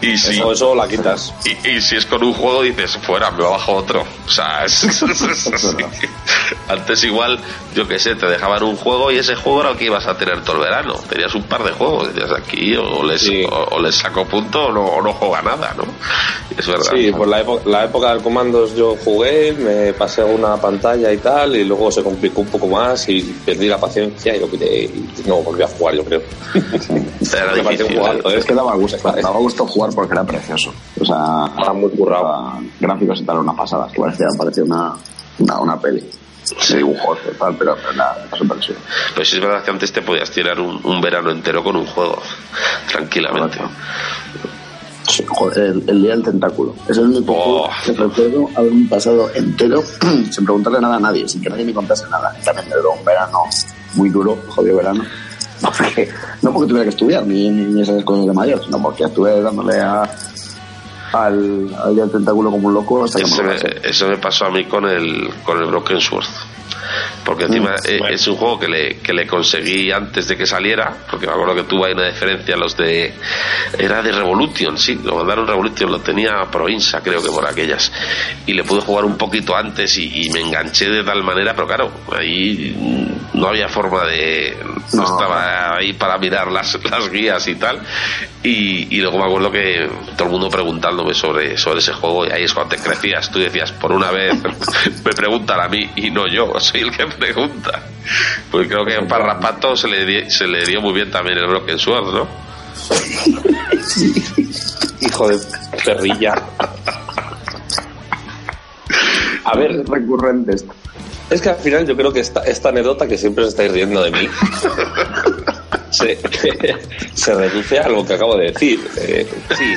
Y si, Eso, eso la quitas. y, y si es con un juego dices, fuera, me bajo otro. O sea, es- es así. Antes igual, yo qué sé, te dejaban un juego y ese juego era el que ibas a tener todo el verano. Tenías un par de juegos, decías aquí o les, Sí. o, o les saco punto o no, o no juega nada, ¿no? Es verdad. Sí, por la, época, la época del comandos yo jugué, me pasé una pantalla y tal, y luego se complicó un poco más y perdí la paciencia y lo quité y no volví a jugar, yo creo. Era Me pareció difícil. un juego, ¿eh? Es que daba gusto, daba gusto jugar porque era precioso. O sea, Estaba muy currado. gráficos y tal, una pasada. Que parecía, parecía una, una, una peli. Sí, dibujos y tal, pero, pero nada. Pero sí es verdad que antes te podías tirar un, un verano entero con un juego, tranquilamente. Correcto. Sí, el, el día del tentáculo. Es el único Oh. que recuerdo haber pasado entero sin preguntarle nada a nadie, sin que nadie me contase nada. También me duró un verano muy duro, jodido verano. Porque, no porque tuviera que estudiar ni, ni esas cosas de mayor, sino porque estuve dándole a, al, al día del tentáculo como un loco hasta que me eso me pasó a mí con el, con el Broken Sword. Porque encima Mm, eh, bueno. es un juego que le, que le conseguí antes de que saliera, porque me acuerdo que tuvo ahí una diferencia los de... Era de Revolution, sí, lo mandaron Revolution, lo tenía Provinza creo que por aquellas. Y le pude jugar un poquito antes y, y me enganché de tal manera, pero claro, ahí no había forma de... No, No. estaba ahí para mirar las, las guías y tal. Y, y luego me acuerdo que todo el mundo preguntándome sobre, sobre ese juego y ahí es cuando te crecías. Tú decías, por una vez me preguntan a mí y no yo, soy el que pregunta. Pues creo que para Rapato se le, se le dio muy bien también el Broken Sword, ¿no? Hijo de perrilla. A ver, recurrente esto. es que al final yo creo que esta, esta anécdota que siempre os estáis riendo de mí se, se reduce a lo que acabo de decir. Eh, sí,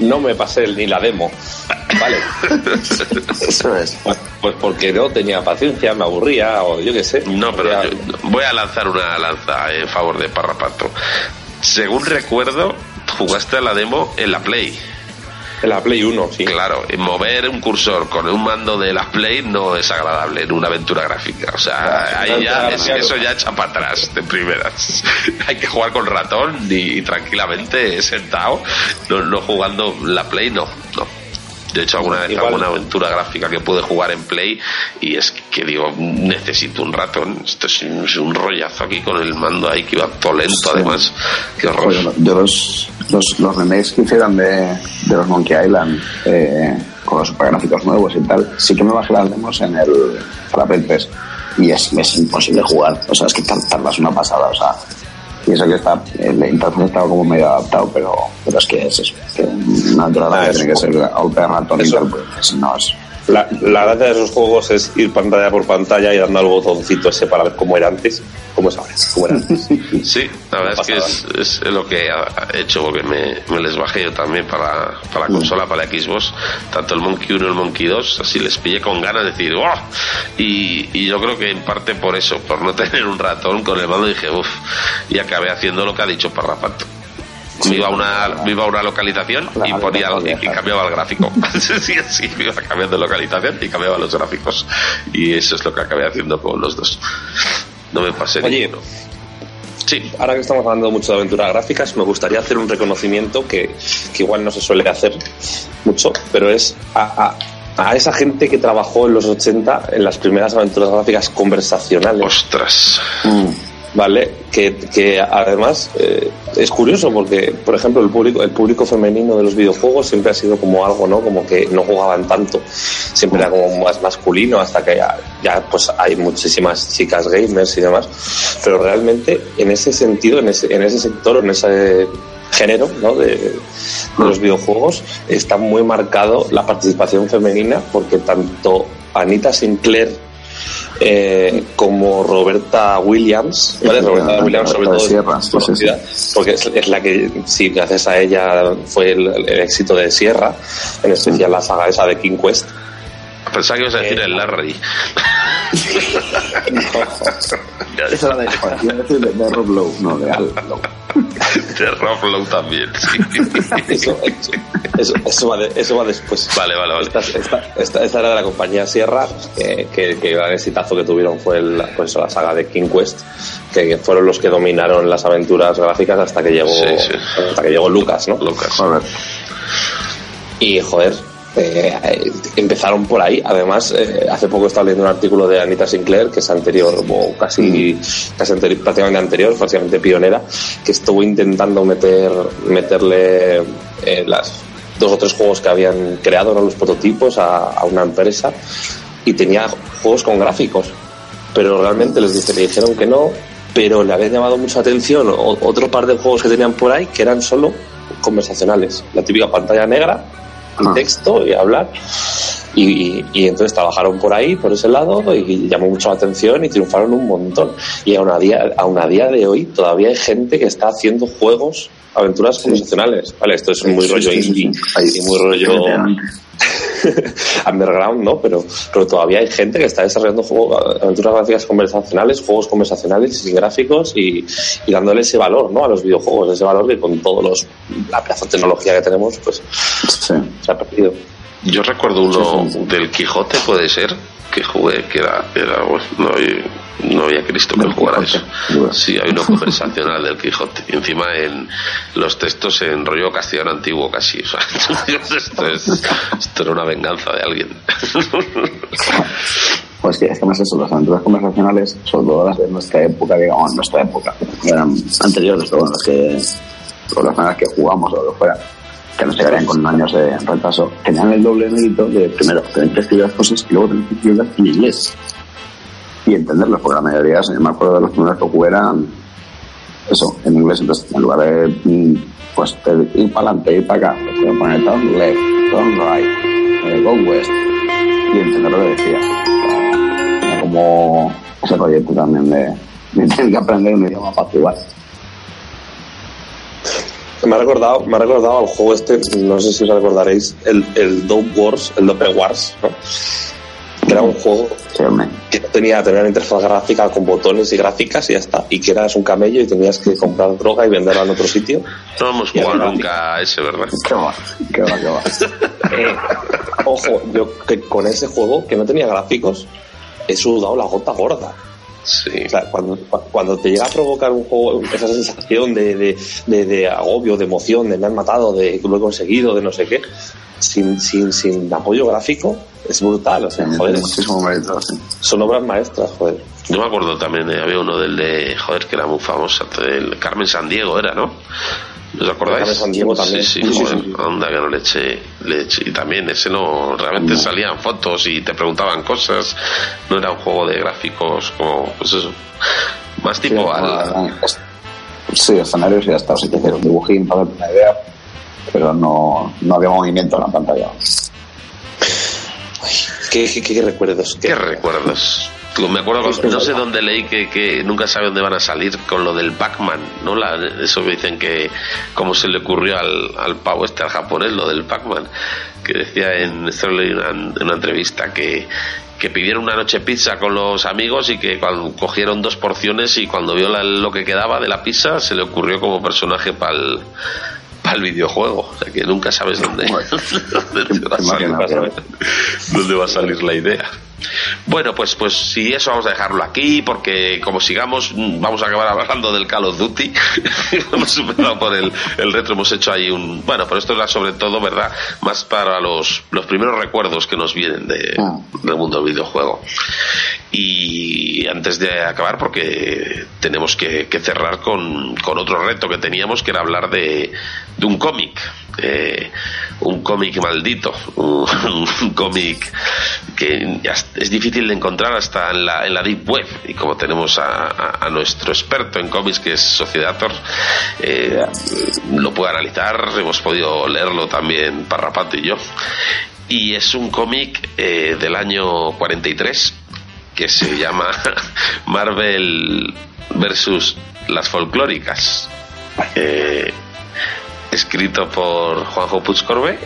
no me pasé ni la demo. Vale. Eso es. Pues, pues porque no tenía paciencia, me aburría o yo qué sé. No, pero yo- voy a lanzar una lanza en favor de Parrapato. Según recuerdo, jugaste a la demo en la Play. La Play 1, sí. Claro, y mover un cursor con un mando de la Play no es agradable en una aventura gráfica. O sea, ahí ya, es- eso ya echa para atrás de primeras. Hay que jugar con ratón y, tranquilamente sentado, no, no jugando la Play, no, no. De hecho, alguna vez alguna aventura gráfica que pude jugar en Play y es que digo, necesito un ratón. Esto es un, es un rollazo aquí con el mando ahí que iba todo lento, además. Qué horror. Yo los, los, los remakes que hicieron de, de los Monkey Island eh, con los supergráficos nuevos y tal, sí que me bajé las demos en el Play 3 y es, es imposible jugar. O sea, es que tar- tardas una pasada. O sea, y eso que está, interfaz estaba como medio adaptado, pero, pero es que es eso. Que una aventura Ah, es tiene que ser de ratón y tal, pues no es. La, la gracia de esos juegos es ir pantalla por pantalla y dando al botoncito ese para ver cómo era antes, cómo es ahora, cómo era antes. Sí, la verdad es que es, es lo que he hecho porque me, me les bajé yo también para, para la consola, para la Xbox, tanto el Monkey 1 y el Monkey 2, así les pillé con ganas de decir ¡Wow! Y, y yo creo que en parte por eso, por no tener un ratón con el mando dije uff, y acabé haciendo lo que ha dicho Parrapato. Me iba, a una, me iba a una localización y ponía y, cambiaba el gráfico. sí, sí, me iba cambiando de localización y cambiaba los gráficos. Y eso es lo que acabé haciendo con los dos. No me pasé Oye, ninguno. Sí, Ahora que estamos hablando mucho de aventuras gráficas, me gustaría hacer un reconocimiento que, que igual no se suele hacer mucho, pero es a, a- a esa gente que trabajó en los 80 en las primeras aventuras gráficas conversacionales. ostras. ¿Vale? Que, que además eh, es curioso porque, por ejemplo, el público, el público femenino de los videojuegos siempre ha sido como algo, ¿no? Como que no jugaban tanto, siempre era como más masculino hasta que ya, ya pues hay muchísimas chicas gamers y demás, pero realmente en ese sentido, en ese, en ese sector, en ese género ¿no? de, de los videojuegos está muy marcado la participación femenina porque tanto Anita Sinclair eh, como Roberta Williams, ¿vale? Sí, Roberta Williams sobre de todo es Sierra, sí, sí, conocida porque es, es la que, sí, gracias a ella fue el, el éxito de Sierra, en especial la saga esa de King Quest. Pensaba que ibas a decir el Larry. Esa era de, a decir de, de Rob Lowe, no, de Al Lowe. De Rob Lowe también, sí. Eso, eso, eso, va, de- eso va después. Vale, vale, vale. Esta, esta, esta, esta era de la compañía Sierra, que, que, que el gran exitazo que tuvieron fue el, pues, la saga de King Quest, que fueron los que dominaron las aventuras gráficas hasta que llegó, Sí, sí. hasta que llegó Lucas, ¿no? Lucas. Joder. Y joder, eh, empezaron por ahí. Además, eh, hace poco estaba leyendo un artículo de Anita Sinclair, que es anterior, o casi, casi prácticamente anterior, prácticamente pionera, que estuvo intentando meter, meterle eh, las dos o tres juegos que habían creado, ¿no? los prototipos, a, a una empresa y tenía juegos con gráficos. Pero realmente les dije- le dijeron que no, pero le habían llamado mucha atención otro par de juegos que tenían por ahí que eran solo conversacionales. La típica pantalla negra, Ah. texto y hablar. Y, y- entonces trabajaron por ahí, por ese lado, y llamó mucho la atención y triunfaron un montón. Y aún a día, aún a día de hoy todavía hay gente que está haciendo juegos, aventuras conversacionales. Vale, esto es muy Sí, rollo indie sí. y muy rollo underground, ¿no? Pero, pero todavía hay gente que está desarrollando juegos, aventuras gráficas conversacionales, juegos conversacionales sin gráficos y, y dándole ese valor, ¿no? A los videojuegos, ese valor que con todos los la pedazo de tecnología que tenemos, pues se ha perdido. Yo recuerdo uno del Quijote, puede ser, que jugué, que era, era bueno, no, había, no había Cristo que Del jugara Quijote. eso. Sí, hay uno conversacional del Quijote. Encima en los textos en rollo castellano antiguo casi. O sea, esto, es, esto era una venganza de alguien. Pues que es que más eso, las aventuras conversacionales, sobre todo las de nuestra época, digamos, nuestra época, eran anteriores, pero bueno, las que, las que jugamos o lo que fuera, que nos llegarían con años de retraso, tenían el doble mérito de, primero, tener que escribir las cosas y luego tener que escribirlas en inglés. Y entenderlas, porque la mayoría, yo me acuerdo de los primeros que jugué eso, en inglés, entonces, en lugar de, mm, pues, ir para adelante, ir para acá, pues, poner turn left, turn right, eh, go west, y entender lo que decía. Como ese proyecto también de, de que aprender un idioma para jugar. Me ha recordado, me ha recordado al juego este, no sé si os recordaréis, el, el Dope Wars, el Dope Wars, ¿no? Que era un juego que tenía, tenía una interfaz gráfica con botones y gráficas y ya está. Y que eras un camello y tenías que comprar droga y venderla en otro sitio. No hemos jugado nunca a ese, ¿verdad? Qué va, qué va, qué va. Eh, ojo, yo que con ese juego que no tenía gráficos, he sudado la gota gorda. Sí. O sea, cuando, cuando te llega a provocar un juego esa sensación de, de, de, de agobio, de emoción, de me han matado, de que lo he conseguido, de no sé qué, sin, sin, sin apoyo gráfico, es brutal. O sea, joder, muchísimo mérito, sí. son obras maestras, joder. Yo me acuerdo también, de, había uno del de, joder, que era muy famoso, el Carmen San Diego era, ¿no? ¿Os acordáis? También. Sí, Sí, sí, joder, sí. anda que no le eché, le eché. Y también ese no, realmente salían fotos y te preguntaban cosas, no era un juego de gráficos como, pues eso, más tipo Sí, al... Sí, escenarios y ya está. Sí que hicieron un dibujín para darte una idea, pero no, no había movimiento en la pantalla. ¿Qué, qué, qué recuerdos? ¿Qué recuerdos? Me acuerdo, no sé dónde leí que, que nunca sabe dónde van a salir con lo del Pac-Man, ¿no? La, eso me dicen que, como se le ocurrió al, al pavo este, al japonés, lo del Pac-Man, que decía en, en una, en una entrevista que, que pidieron una noche pizza con los amigos y que cuando cogieron dos porciones y cuando vio la- lo que quedaba de la pizza se le ocurrió como personaje para el, para el videojuego. O sea que nunca sabes dónde, va salir, dónde va a salir la idea. Bueno, pues, pues si eso vamos a dejarlo aquí, porque como sigamos, mm, vamos a acabar hablando del Call of Duty. hemos superado por el, el retro, hemos hecho ahí un. Bueno, pero esto era sobre todo, ¿verdad? Más para los, los primeros recuerdos que nos vienen de, Ah. del mundo del videojuego. Y antes de acabar, porque tenemos que, que cerrar con, con otro reto que teníamos, que era hablar de, de un cómic. Eh, un cómic maldito, un, cómic que es difícil de encontrar hasta en la, en la Deep Web. Y como tenemos a, a- nuestro experto en cómics, que es Sociedator, eh, lo puede analizar, hemos podido leerlo también Parrapato y yo. Y es un cómic eh, del año 43 que se llama Marvel versus las folclóricas. Eh, escrito por Juanjo Puigcorbe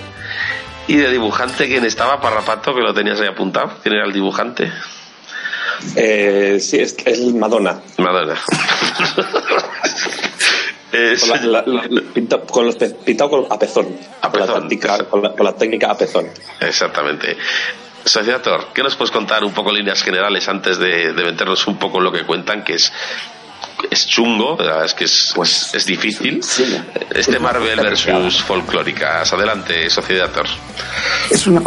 y de dibujante quien estaba Parrapato que lo tenías ahí apuntado quién era el dibujante Eh, sí, es, es Madonna. Madonna Es- Con, la- la- la- pinta- con los pe- pintado con, a pezón. A Con la pezón. técnica- con, la, con la técnica a pezón. exactamente Sociator, ¿qué nos puedes contar un poco en líneas generales antes de, de meternos un poco en lo que cuentan que es es chungo, la verdad es que es, Pues, es difícil. sí. Este Marvel versus folclóricas. Adelante, Sociedator. Es una,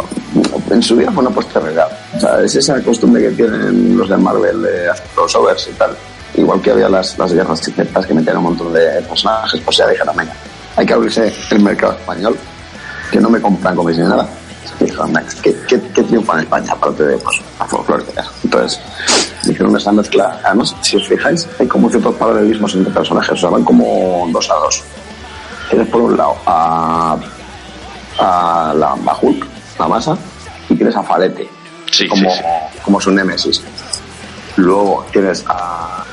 en su vida fue una apuesta real. O sea, es esa costumbre que tienen los de Marvel de hacer crossovers y tal. Igual que había las, las guerras secretas que metían un montón de personajes, pues ya dijeron, venga, hay que abrirse el mercado español, que no me compran cómics ni nada. Dijeron, ¿qué, qué, qué triunfa en España aparte de pues, la folclórica? Entonces, hicieron esa mezcla. Además, si os fijáis, hay como ciertos paralelismos entre personajes, o sea, van como dos a dos. Tienes por un lado a a la a Hulk, la masa, y tienes a Falete Sí, como, sí, sí. como su némesis. Luego tienes a,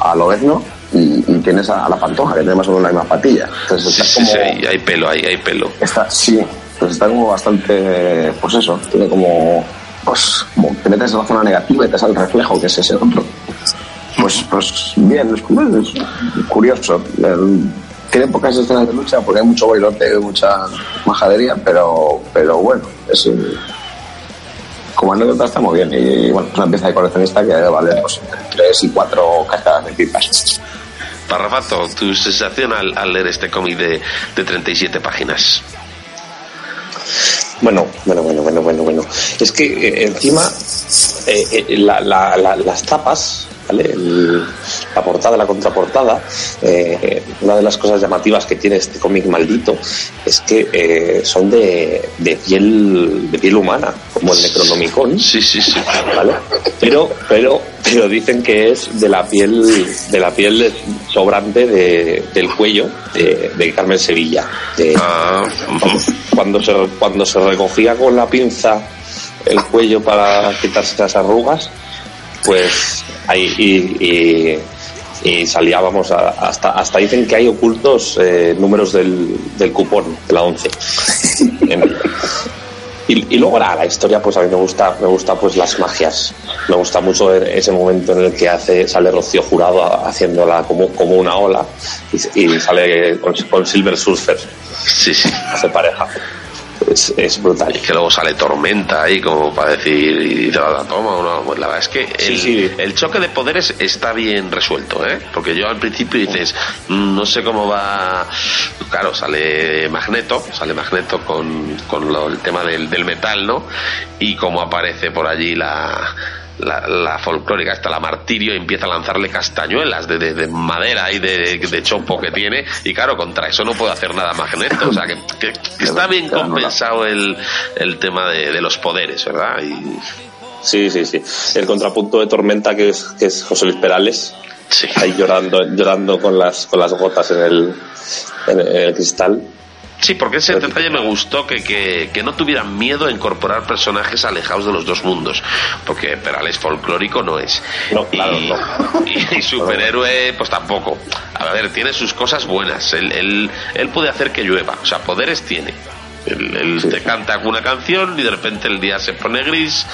a Lobezno y, y tienes a, la Pantoja, que tiene más o menos la misma patilla. Entonces Sí, sí, hay pelo, hay, hay pelo. está, sí, pues está como bastante, pues eso, tiene como, pues, como te metes en la zona negativa y te sale el reflejo, que es ese otro. Pues, pues bien, es, cu- es curioso. Tiene pocas escenas de lucha porque hay mucho bailoteo y mucha majadería, pero, pero bueno, es, como anécdota está muy bien. Y, bueno, es una pieza de coleccionista que debe valer pues, entre 3 y 4 cascadas de pipas. Parrafato, tu sensación al, al leer este cómic de, de 37 páginas. Bueno, bueno, bueno, bueno, bueno, bueno. Es que eh, encima eh, eh, la- la- la- las tapas, ¿vale? El- la portada, la contraportada, eh, una de las cosas llamativas que tiene este cómic maldito es que eh, son de, de piel de piel humana, como el Necronomicon. Sí, sí, sí. ¿vale? Pero, pero, pero dicen que es de la piel, de la piel sobrante de- del cuello de, de Carmen Sevilla. de- Ah, ujú. cuando se, cuando se recogía con la pinza el cuello para quitarse las arrugas, pues ahí y, y y salía, vamos, hasta, hasta dicen que hay ocultos eh, números del, del cupón de la 11. y, y, luego la, la, historia, pues a mí me gusta, me gusta pues las magias. Me gusta mucho ese momento en el que hace, sale Rocío Jurado haciéndola como, como una ola y, y sale con, con Silver Surfer. Sí, sí. Hace pareja es, es, brutal. Y que luego sale tormenta ahí como para decir y te la toma o no. Pues la verdad es que el, sí, sí. el, choque de poderes está bien resuelto, ¿eh? Porque yo al principio dices, mmm, no sé cómo va. Claro, sale Magneto, sale Magneto con, con lo, el tema del, del metal, ¿no? Y cómo aparece por allí la la, la, folclórica, hasta la martirio, y empieza a lanzarle castañuelas de, de, de madera y de, de, chopo que tiene, y claro, contra eso no puede hacer nada Magneto, o sea que, que, que está bien compensado el, el tema de, los poderes, ¿verdad? Y... Sí, sí, sí. El contrapunto de Tormenta, que es, que es José Luis Perales, sí. ahí llorando, llorando con las, con las gotas en el, en el cristal. Sí, porque ese detalle me gustó que, que, que, no tuvieran miedo a incorporar personajes alejados de los dos mundos, porque Perales folclórico no es. No, claro, y, no. y, y, superhéroe, pues tampoco. A ver, tiene sus cosas buenas. Él, él, él puede hacer que llueva, o sea, poderes tiene. Él, él sí. te canta una canción y de repente el día se pone gris,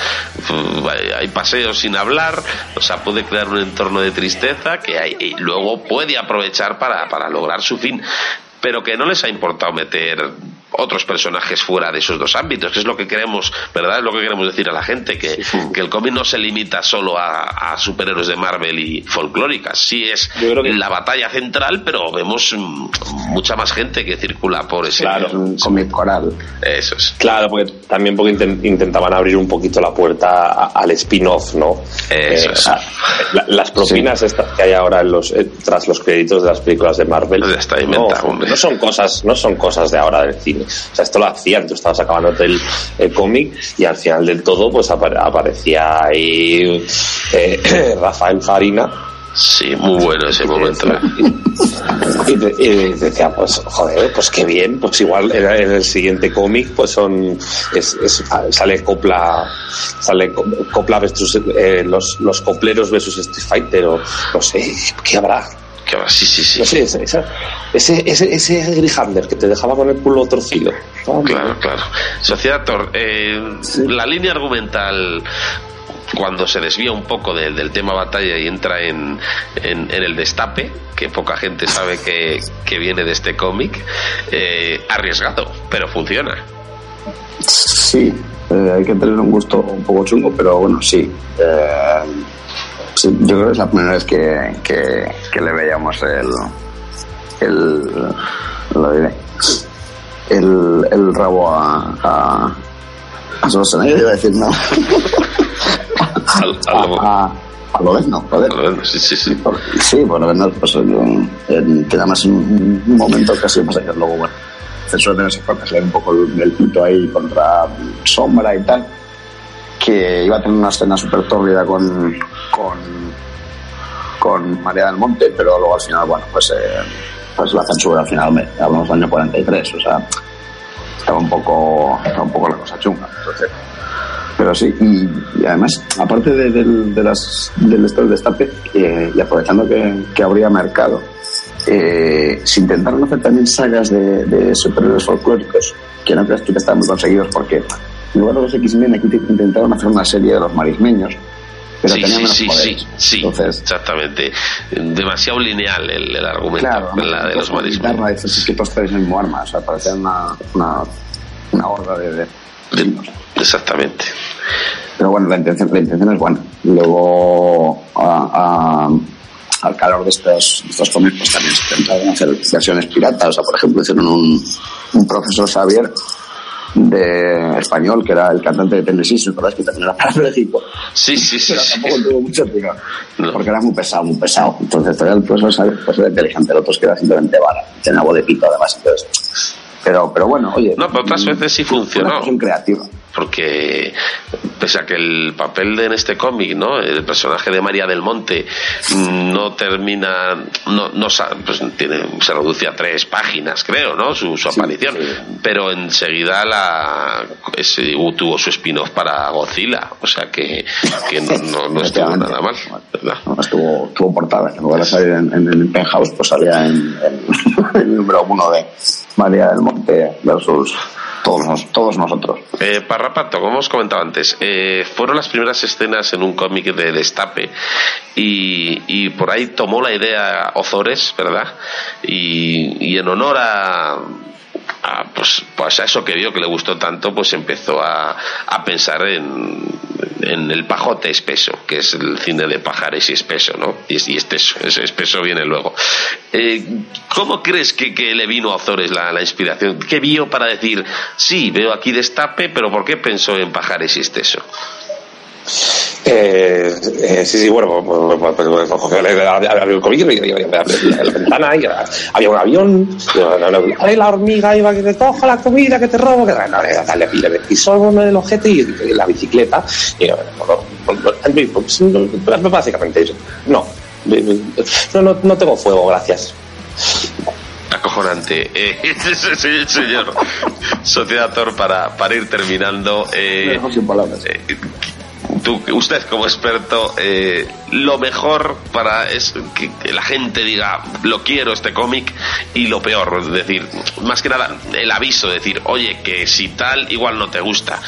hay paseos sin hablar, o sea, puede crear un entorno de tristeza que hay, y luego puede aprovechar para, para lograr su fin pero que no les ha importado meter otros personajes fuera de esos dos ámbitos, que es lo que queremos, ¿verdad? Es lo que queremos decir a la gente, que, sí. que el cómic no se limita solo a, a, superhéroes de Marvel y folclóricas. Sí es que... la batalla central, pero vemos mucha más gente que circula por ese... Claro, un cómic coral. Eso es. Claro, porque también porque intentaban abrir un poquito la puerta a, al spin-off, ¿no? Eso eh, es. La, las propinas sí. estas que hay ahora en los, eh, tras los créditos de las películas de Marvel ya está inventado, no, no son cosas no son cosas de ahora del cine o sea, esto lo hacían, tú estabas acabando el, el cómic y al final del todo pues apare aparecía ahí eh, Rafael Farina Sí, muy bueno ese momento. Y, te, y, decía, pues, joder, pues qué bien, pues igual en, en el siguiente cómic, pues son, es, es, sale Copla, sale Copla versus, eh, los, los copleros versus Street Fighter, o no sé, ¿qué habrá? Que ahora sí, sí, sí. No sé, ese, ese, ese, ese Grihander que te dejaba con el culo torcido. Claro, claro. Sociedad Tor, eh, sí. la línea argumental cuando se desvía un poco de, del tema batalla y entra en, en, en, el destape, que poca gente sabe que, que viene de este cómic, eh, arriesgado, pero funciona. Sí, eh, hay que tener un gusto un poco chungo, pero bueno, sí. Eh, sí yo creo que es la primera vez que, que, que le veíamos el, el, lo diré, el, el rabo a, a, a Schwarzenegger, iba a decir, no. al, al, a, a Lobezno, joder. Sí, sí, sí. Sí, por lo menos, pues, en, en, que además un, un momento casi pasa que luego, bueno, se suele tener se le un poco el, el pito ahí contra sombra y tal, que iba a tener una escena súper tórrida con, con, con María del Monte, pero luego al final, bueno, pues, eh, pues la censura al final, me, hablamos del año 43, o sea, estaba un poco, estaba un poco la cosa chunga, entonces. Pero sí, y, y además, aparte de, de, de las, del del destape, eh, y aprovechando que, que habría mercado, eh, se intentaron hacer también sagas de, de superhéroes folclóricos, que no creas tú que estaban muy conseguidos, porque en lugar de los X-Men aquí intentaron hacer una serie de los marismeños, pero sí, tenía sí, menos sí, sí, sí, Entonces, exactamente. Demasiado lineal el, el argumento, claro, la de los marismeños. dices, que todos traes el mismo arma, o sea, parecía una, una, una horda de, de Exactamente. Pero bueno, la intención, la intención es buena. Luego, a, a, al calor de estos, de estos cómics, pues también se intentaron hacer versiones piratas. O sea, por ejemplo, hicieron un, un profesor Xavier de español, que era el cantante de Tennessee, ¿se acuerdas que también era parapléjico? Sí, sí, sí. Pero sí. tampoco tuvo mucho no. porque era muy pesado, muy pesado. Entonces, todavía el profesor Xavier pues, era inteligente, el otro es que era simplemente vara, tenía voz de pito además, entonces... Pero, pero bueno, oye. No, pero otras veces sí funcionó. Una creativa. Porque pese a que el papel de en este cómic, ¿no? El personaje de María del Monte mm, no termina, no, no pues tiene, se reduce a tres páginas, creo, ¿no? Su, aparición, pero enseguida la tuvo su spin-off para Godzilla, o sea que, que no, no, estuvo nada mal, estuvo, estuvo portada, en lugar de salir en, el penthouse, pues salía en, el número uno de María del Monte versus todos, todos nosotros. Eh, Parrapato, como os comentaba antes, eh, fueron las primeras escenas en un cómic de Destape y, por ahí tomó la idea Ozores, ¿verdad? Y en honor a pues, pues a eso que vio que le gustó tanto, pues empezó a, a pensar en, en, el pajote espeso, que es el cine de pajares y espeso, ¿no? Y, y espeso, ese espeso viene luego. Eh, ¿Cómo crees que, que, le vino a Ozores la, la, inspiración? ¿Qué vio para decir, sí, veo aquí destape, pero ¿por qué pensó en pajares y espeso? Eh, eh, sí, sí, bueno, pues, pues, pues, pues había un COVID, la ventana, y había un avión, y la hormiga iba que te coja la comida, que te robo, que dale, le, pisó uno el objeto y, la bicicleta, y básicamente eso. No, no, no tengo fuego, gracias acojonante. Eh, señor Sociedad para, para ir terminando. Eh, sin palabras. Eh, usted como experto, eh, lo mejor para es que, la gente diga, lo quiero este cómic, y lo peor, es decir, más que nada el aviso, decir, oye, que si tal, igual no te gusta.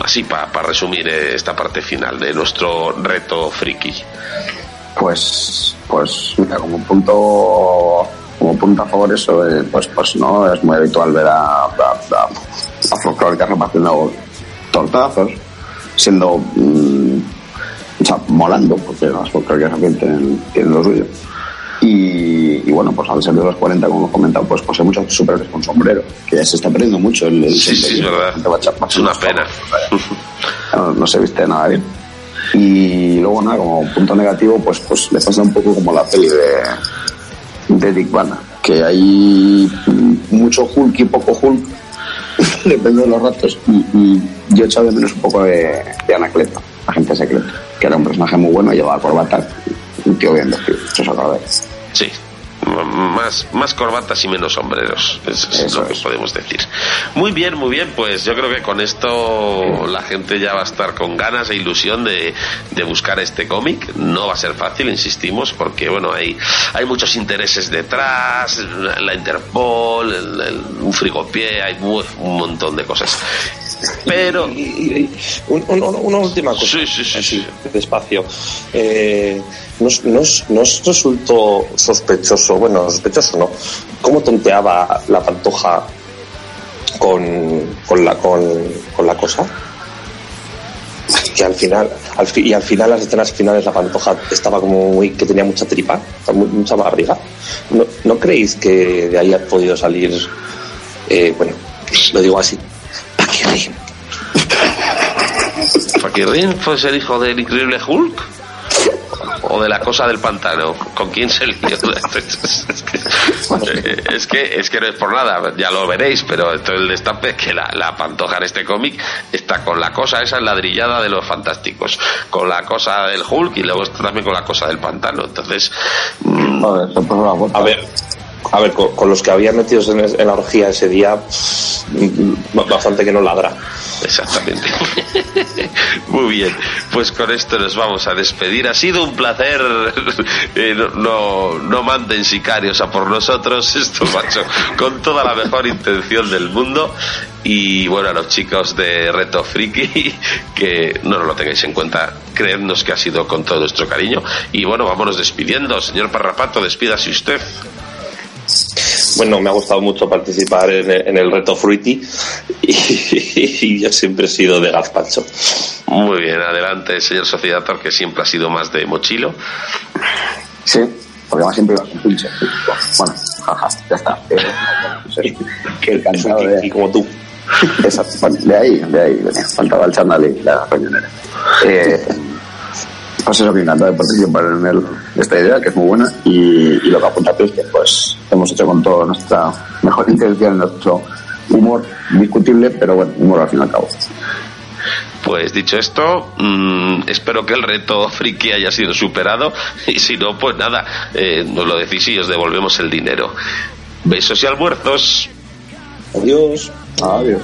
Así para resumir eh, esta parte final de nuestro reto friki. Pues, pues, mira, como punto como punto a favor eso, eh, pues, pues no, es muy habitual ver a, a, a, a repartiendo tortazos siendo mm, o sea, molando, porque las folclóricas también tienen, tienen lo suyo. Y, y, bueno, pues al ser de los 40, como hemos comentado, pues, hay muchos superhéroes con sombrero, que ya se está perdiendo mucho el, el sí, sí, es verdad. Es una pena. No, no, se viste nada bien. Y luego nada, como punto negativo, pues, pues le pasa un poco como la peli de, de Dick Vanna, que hay mucho Hulk y poco Hulk, depende de los ratos. Y, yo he echado de menos un poco de, de Anacleto, agente secreto, que era un personaje muy bueno, llevaba corbata, un tío bien vestido, eso es Sí, más, más corbatas y menos sombreros, es, lo que podemos decir. Muy bien, muy bien, pues yo creo que con esto la gente ya va a estar con ganas e ilusión de, de buscar este cómic. No va a ser fácil, insistimos, porque bueno, hay, hay muchos intereses detrás, la Interpol, un frigopié, hay un montón de cosas. Pero. una última cosa. Sí, sí, sí. Despacio. Eh, nos, nos, nos, resultó sospechoso, bueno, sospechoso no, cómo tonteaba la pantoja con, con, la, con, con la cosa. Que al final, al y al final, las escenas finales, la pantoja estaba como muy, que tenía mucha tripa, mucha barriga. ¿No, ¿No creéis que de ahí ha podido salir, eh, bueno, lo digo así, Paquirrin? ¿Paquirrin fue el hijo del increíble Hulk? o de la cosa del pantano. ¿Con quién se lió? es, que, es que no es por nada, ya lo veréis, pero esto el destape es que la, la pantoja en este cómic está con la cosa esa ladrillada de los fantásticos, con la cosa del Hulk y luego también con la cosa del pantano. Entonces, mm, a ver, a ver, con, los que había metidos en, la orgía ese día, bastante que no ladra. Exactamente. Muy bien, pues con esto nos vamos a despedir. Ha sido un placer. Eh, no, no, manden sicarios a por nosotros. Esto, macho, con toda la mejor intención del mundo. Y bueno, a los chicos de Reto Friki, que no lo tengáis en cuenta, creednos que ha sido con todo nuestro cariño. Y bueno, vámonos despidiendo. Señor Parrapato, despídase usted. Bueno, me ha gustado mucho participar en, el reto Fruity y, yo siempre he sido de gazpacho. Muy bien, adelante, señor Sociedator, que siempre ha sido más de mochilo. Sí, porque más siempre iba con pinche. Bueno, jaja, ya está. que el cansado de... como tú. de ahí, de ahí venía. Faltaba el chándal y la reñonera. Eh, pues eso que encantado de participar en el, esta idea que es muy buena y, y lo que apunta es que pues hemos hecho con toda nuestra mejor intención nuestro humor discutible pero bueno humor al fin y al cabo pues dicho esto, mmm, espero que el reto friki haya sido superado y si no, pues nada, eh, nos lo decís y os devolvemos el dinero. Besos y almuerzos. Adiós. Adiós.